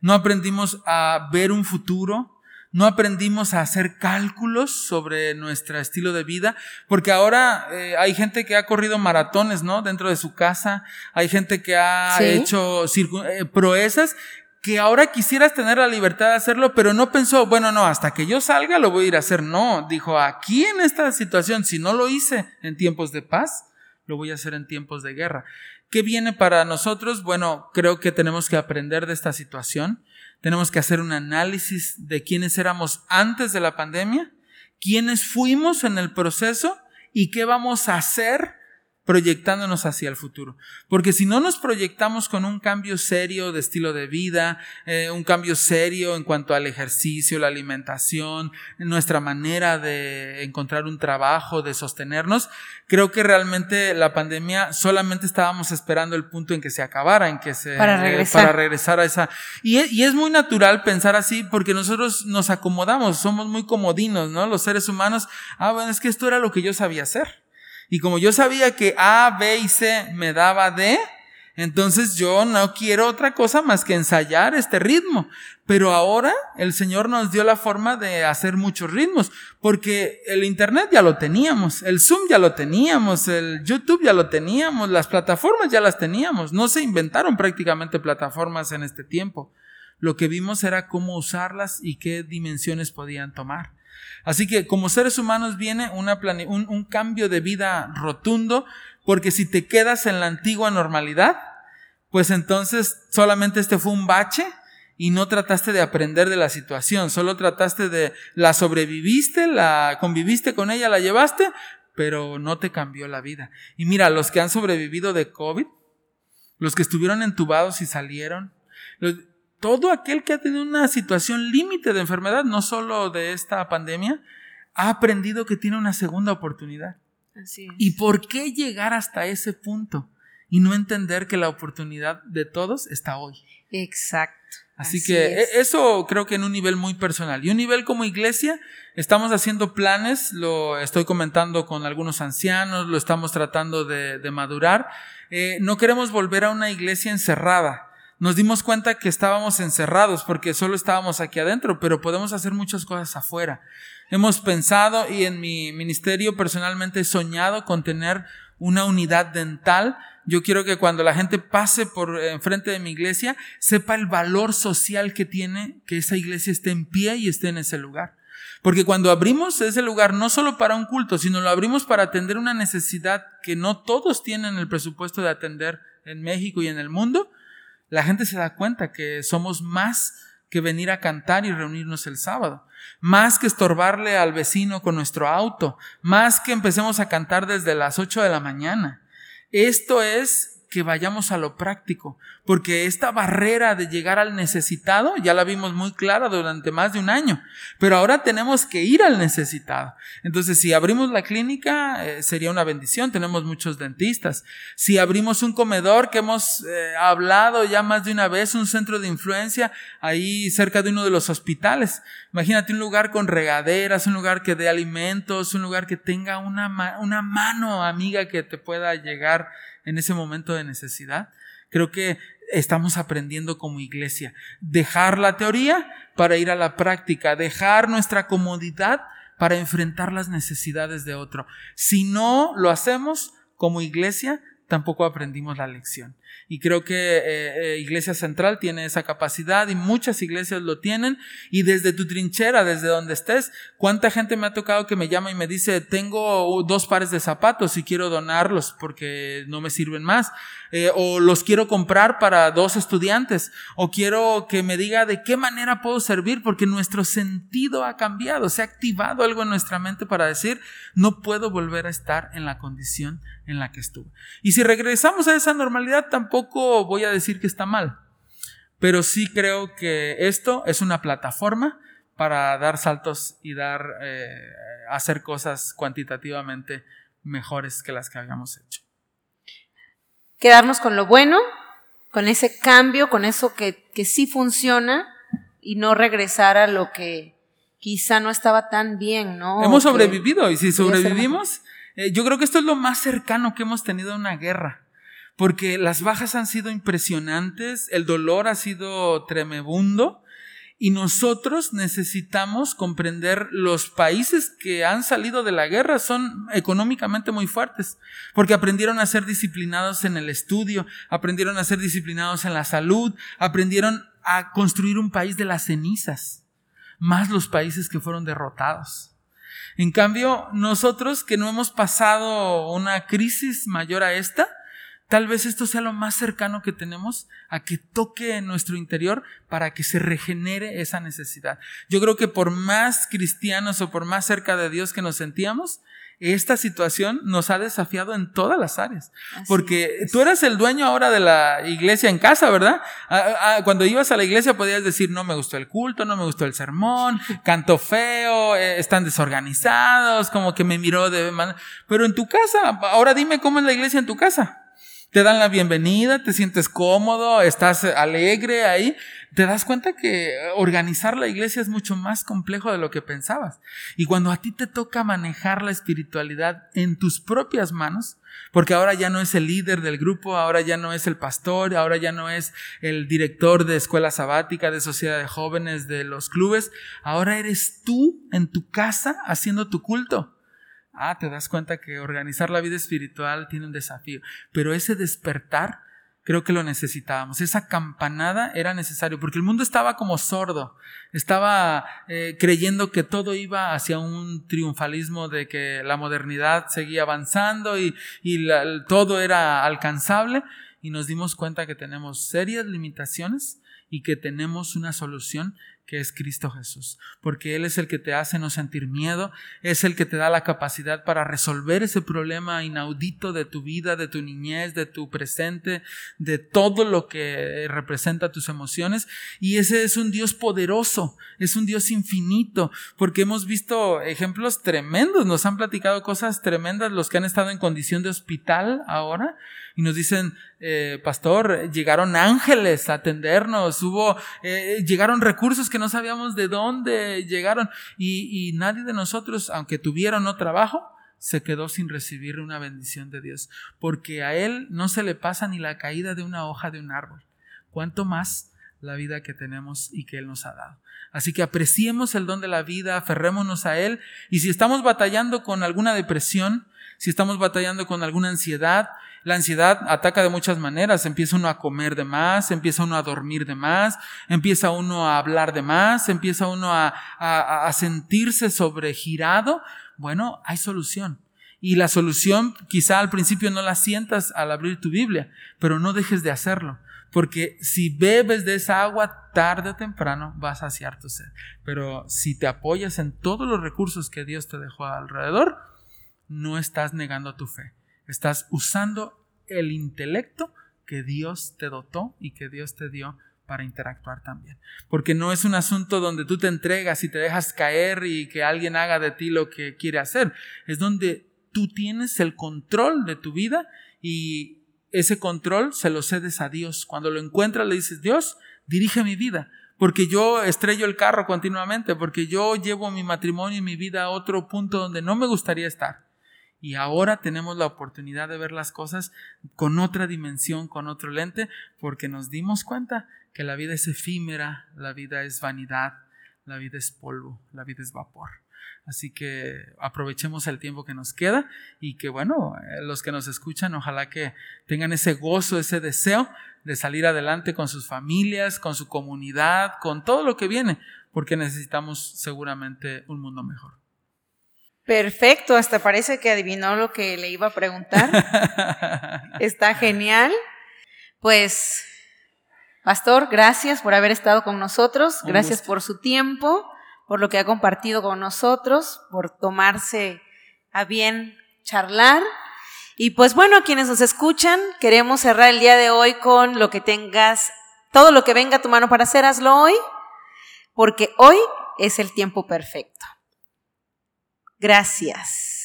no aprendimos a ver un futuro, no aprendimos a hacer cálculos sobre nuestro estilo de vida, porque ahora eh, hay gente que ha corrido maratones, ¿no? Dentro de su casa, hay gente que ha hecho eh, proezas que ahora quisieras tener la libertad de hacerlo, pero no pensó, bueno, no, hasta que yo salga lo voy a ir a hacer. No, dijo, aquí en esta situación, si no lo hice en tiempos de paz, lo voy a hacer en tiempos de guerra. ¿Qué viene para nosotros? Bueno, creo que tenemos que aprender de esta situación. Tenemos que hacer un análisis de quiénes éramos antes de la pandemia, quiénes fuimos en el proceso y qué vamos a hacer proyectándonos hacia el futuro. Porque si no nos proyectamos con un cambio serio de estilo de vida, eh, un cambio serio en cuanto al ejercicio, la alimentación, nuestra manera de encontrar un trabajo, de sostenernos, creo que realmente la pandemia solamente estábamos esperando el punto en que se acabara, en que se... Para regresar. para regresar a esa... Y es, y es muy natural pensar así porque nosotros nos acomodamos, somos muy comodinos, ¿no? Los seres humanos, ah, bueno, es que esto era lo que yo sabía hacer. Y como yo sabía que A, B y C me daba D, Entonces yo no quiero otra cosa más que ensayar este ritmo. Pero ahora el Señor nos dio la forma de hacer muchos ritmos, porque el Internet ya lo teníamos, el Zoom ya lo teníamos, el YouTube ya lo teníamos, las plataformas ya las teníamos. No se inventaron prácticamente plataformas en este tiempo. Lo que vimos era cómo usarlas y qué dimensiones podían tomar. Así que como seres humanos viene una un, un cambio de vida rotundo, porque si te quedas en la antigua normalidad, pues entonces solamente este fue un bache y no trataste de aprender de la situación, solo trataste de la sobreviviste, la conviviste con ella, la llevaste, pero no te cambió la vida. Y mira, los que han sobrevivido de COVID, los que estuvieron entubados y salieron, todo aquel que ha tenido una situación límite de enfermedad, no solo de esta pandemia, ha aprendido que tiene una segunda oportunidad. ¿Y por qué llegar hasta ese punto y no entender que la oportunidad de todos está hoy? Exacto. Así, que e, eso creo que en un nivel muy personal. Y un nivel como iglesia, estamos haciendo planes, lo estoy comentando con algunos ancianos, lo estamos tratando de, madurar. Eh, no queremos volver a una iglesia encerrada. Nos dimos cuenta que estábamos encerrados porque solo estábamos aquí adentro, pero podemos hacer muchas cosas afuera. Hemos pensado y en mi ministerio personalmente he soñado con tener una unidad dental. Yo quiero que cuando la gente pase por enfrente de mi iglesia sepa el valor social que tiene que esa iglesia esté en pie y esté en ese lugar. Porque cuando abrimos ese lugar no solo para un culto, sino lo abrimos para atender una necesidad que no todos tienen el presupuesto de atender en México y en el mundo, la gente se da cuenta que somos más que venir a cantar y reunirnos el sábado, más que estorbarle al vecino con nuestro auto, más que empecemos a cantar desde las 8 de la mañana. Esto es que vayamos a lo práctico, porque esta barrera de llegar al necesitado ya la vimos muy clara durante más de un año, pero ahora tenemos que ir al necesitado. Entonces, si abrimos la clínica, eh, sería una bendición, tenemos muchos dentistas. Si abrimos un comedor que hemos eh, hablado ya más de una vez, un centro de influencia ahí cerca de uno de los hospitales, imagínate un lugar con regaderas, un lugar que dé alimentos, un lugar que tenga una, una mano amiga que te pueda llegar en ese momento de necesidad. Creo que estamos aprendiendo como iglesia. Dejar la teoría para ir a la práctica, dejar nuestra comodidad para enfrentar las necesidades de otro. Si no lo hacemos como iglesia, tampoco aprendimos la lección. Y creo que eh, eh, Iglesia Central tiene esa capacidad y muchas iglesias lo tienen. Y desde tu trinchera, desde donde estés, ¿cuánta gente me ha tocado que me llama y me dice, tengo dos pares de zapatos y quiero donarlos porque no me sirven más? Eh, o los quiero comprar para dos estudiantes, o quiero que me diga de qué manera puedo servir, porque nuestro sentido ha cambiado, se ha activado algo en nuestra mente para decir, no puedo volver a estar en la condición en la que estuve. Y si regresamos a esa normalidad, tampoco voy a decir que está mal, pero sí creo que esto es una plataforma para dar saltos y dar, eh, hacer cosas cuantitativamente mejores que las que habíamos hecho. Quedarnos con lo bueno, con ese cambio, con eso que, que sí funciona y no regresar a lo que quizá no estaba tan bien, ¿no? Hemos sobrevivido y si sobrevivimos, eh, yo creo que esto es lo más cercano que hemos tenido a una guerra, porque las bajas han sido impresionantes, el dolor ha sido tremebundo y nosotros necesitamos comprender los países que han salido de la guerra son económicamente muy fuertes, porque aprendieron a ser disciplinados en el estudio, aprendieron a ser disciplinados en la salud, aprendieron a construir un país de las cenizas, más los países que fueron derrotados. En cambio, nosotros que no hemos pasado una crisis mayor a esta, Tal vez esto sea lo más cercano que tenemos a que toque en nuestro interior para que se regenere esa necesidad. Yo creo que por más cristianos o por más cerca de Dios que nos sentíamos, esta situación nos ha desafiado en todas las áreas. Porque tú eras el dueño ahora de la iglesia en casa, ¿verdad? Cuando ibas a la iglesia podías decir, no me gustó el culto, no me gustó el sermón, canto feo, eh, están desorganizados, como que me miró de... Pero en tu casa, ahora dime cómo es la iglesia en tu casa. Te dan la bienvenida, te sientes cómodo, estás alegre ahí, te das cuenta que organizar la iglesia es mucho más complejo de lo que pensabas. Y cuando a ti te toca manejar la espiritualidad en tus propias manos, porque ahora ya no es el líder del grupo, ahora ya no es el pastor, ahora ya no es el director de escuela sabática, de sociedad de jóvenes, de los clubes, ahora eres tú en tu casa haciendo tu culto. Ah, te das cuenta que organizar la vida espiritual tiene un desafío, pero ese despertar creo que lo necesitábamos. Esa campanada era necesario porque el mundo estaba como sordo, estaba eh, creyendo que todo iba hacia un triunfalismo de que la modernidad seguía avanzando y, todo era alcanzable. Y nos dimos cuenta que tenemos serias limitaciones y que tenemos una solución que es Cristo Jesús, porque Él es el que te hace no sentir miedo, es el que te da la capacidad para resolver ese problema inaudito de tu vida, de tu niñez, de tu presente, de todo lo que representa tus emociones, y ese es un Dios poderoso, es un Dios infinito, porque hemos visto ejemplos tremendos, nos han platicado cosas tremendas los que han estado en condición de hospital ahora, y nos dicen, eh, pastor, llegaron ángeles a atendernos, hubo, eh, llegaron recursos que no sabíamos de dónde llegaron y, y nadie de nosotros, aunque tuviera no trabajo, se quedó sin recibir una bendición de Dios, porque a Él no se le pasa ni la caída de una hoja de un árbol, cuanto más la vida que tenemos y que Él nos ha dado. Así que apreciemos el don de la vida, aferrémonos a Él y si estamos batallando con alguna depresión, si estamos batallando con alguna ansiedad, la ansiedad ataca de muchas maneras. Empieza uno a comer de más, empieza uno a dormir de más, empieza uno a hablar de más, empieza uno a, sentirse sobregirado. Bueno, hay solución. Y la solución quizá al principio no la sientas al abrir tu Biblia, pero no dejes de hacerlo. Porque si bebes de esa agua, tarde o temprano vas a saciar tu sed. Pero si te apoyas en todos los recursos que Dios te dejó alrededor, no estás negando tu fe. Estás usando el intelecto que Dios te dotó y que Dios te dio para interactuar también. Porque no es un asunto donde tú te entregas y te dejas caer y que alguien haga de ti lo que quiere hacer. Es donde tú tienes el control de tu vida y ese control se lo cedes a Dios. Cuando lo encuentras le dices, Dios, dirige mi vida. Porque yo estrello el carro continuamente, porque yo llevo mi matrimonio y mi vida a otro punto donde no me gustaría estar y ahora tenemos la oportunidad de ver las cosas con otra dimensión, con otro lente, porque nos dimos cuenta que la vida es efímera, la vida es vanidad, la vida es polvo, la vida es vapor. Así que aprovechemos el tiempo que nos queda y que bueno, eh, los que nos escuchan, ojalá que tengan ese gozo, ese deseo de salir adelante con sus familias, con su comunidad, con todo lo que viene, porque necesitamos seguramente un mundo mejor. Perfecto, hasta parece que adivinó lo que le iba a preguntar. Está genial. Pues, Pastor, gracias por haber estado con nosotros, gracias por su tiempo, por lo que ha compartido con nosotros, por tomarse a bien charlar. Y pues bueno, a quienes nos escuchan, queremos cerrar el día de hoy con lo que tengas, todo lo que venga a tu mano para hacer, hazlo hoy, porque hoy es el tiempo perfecto. Gracias.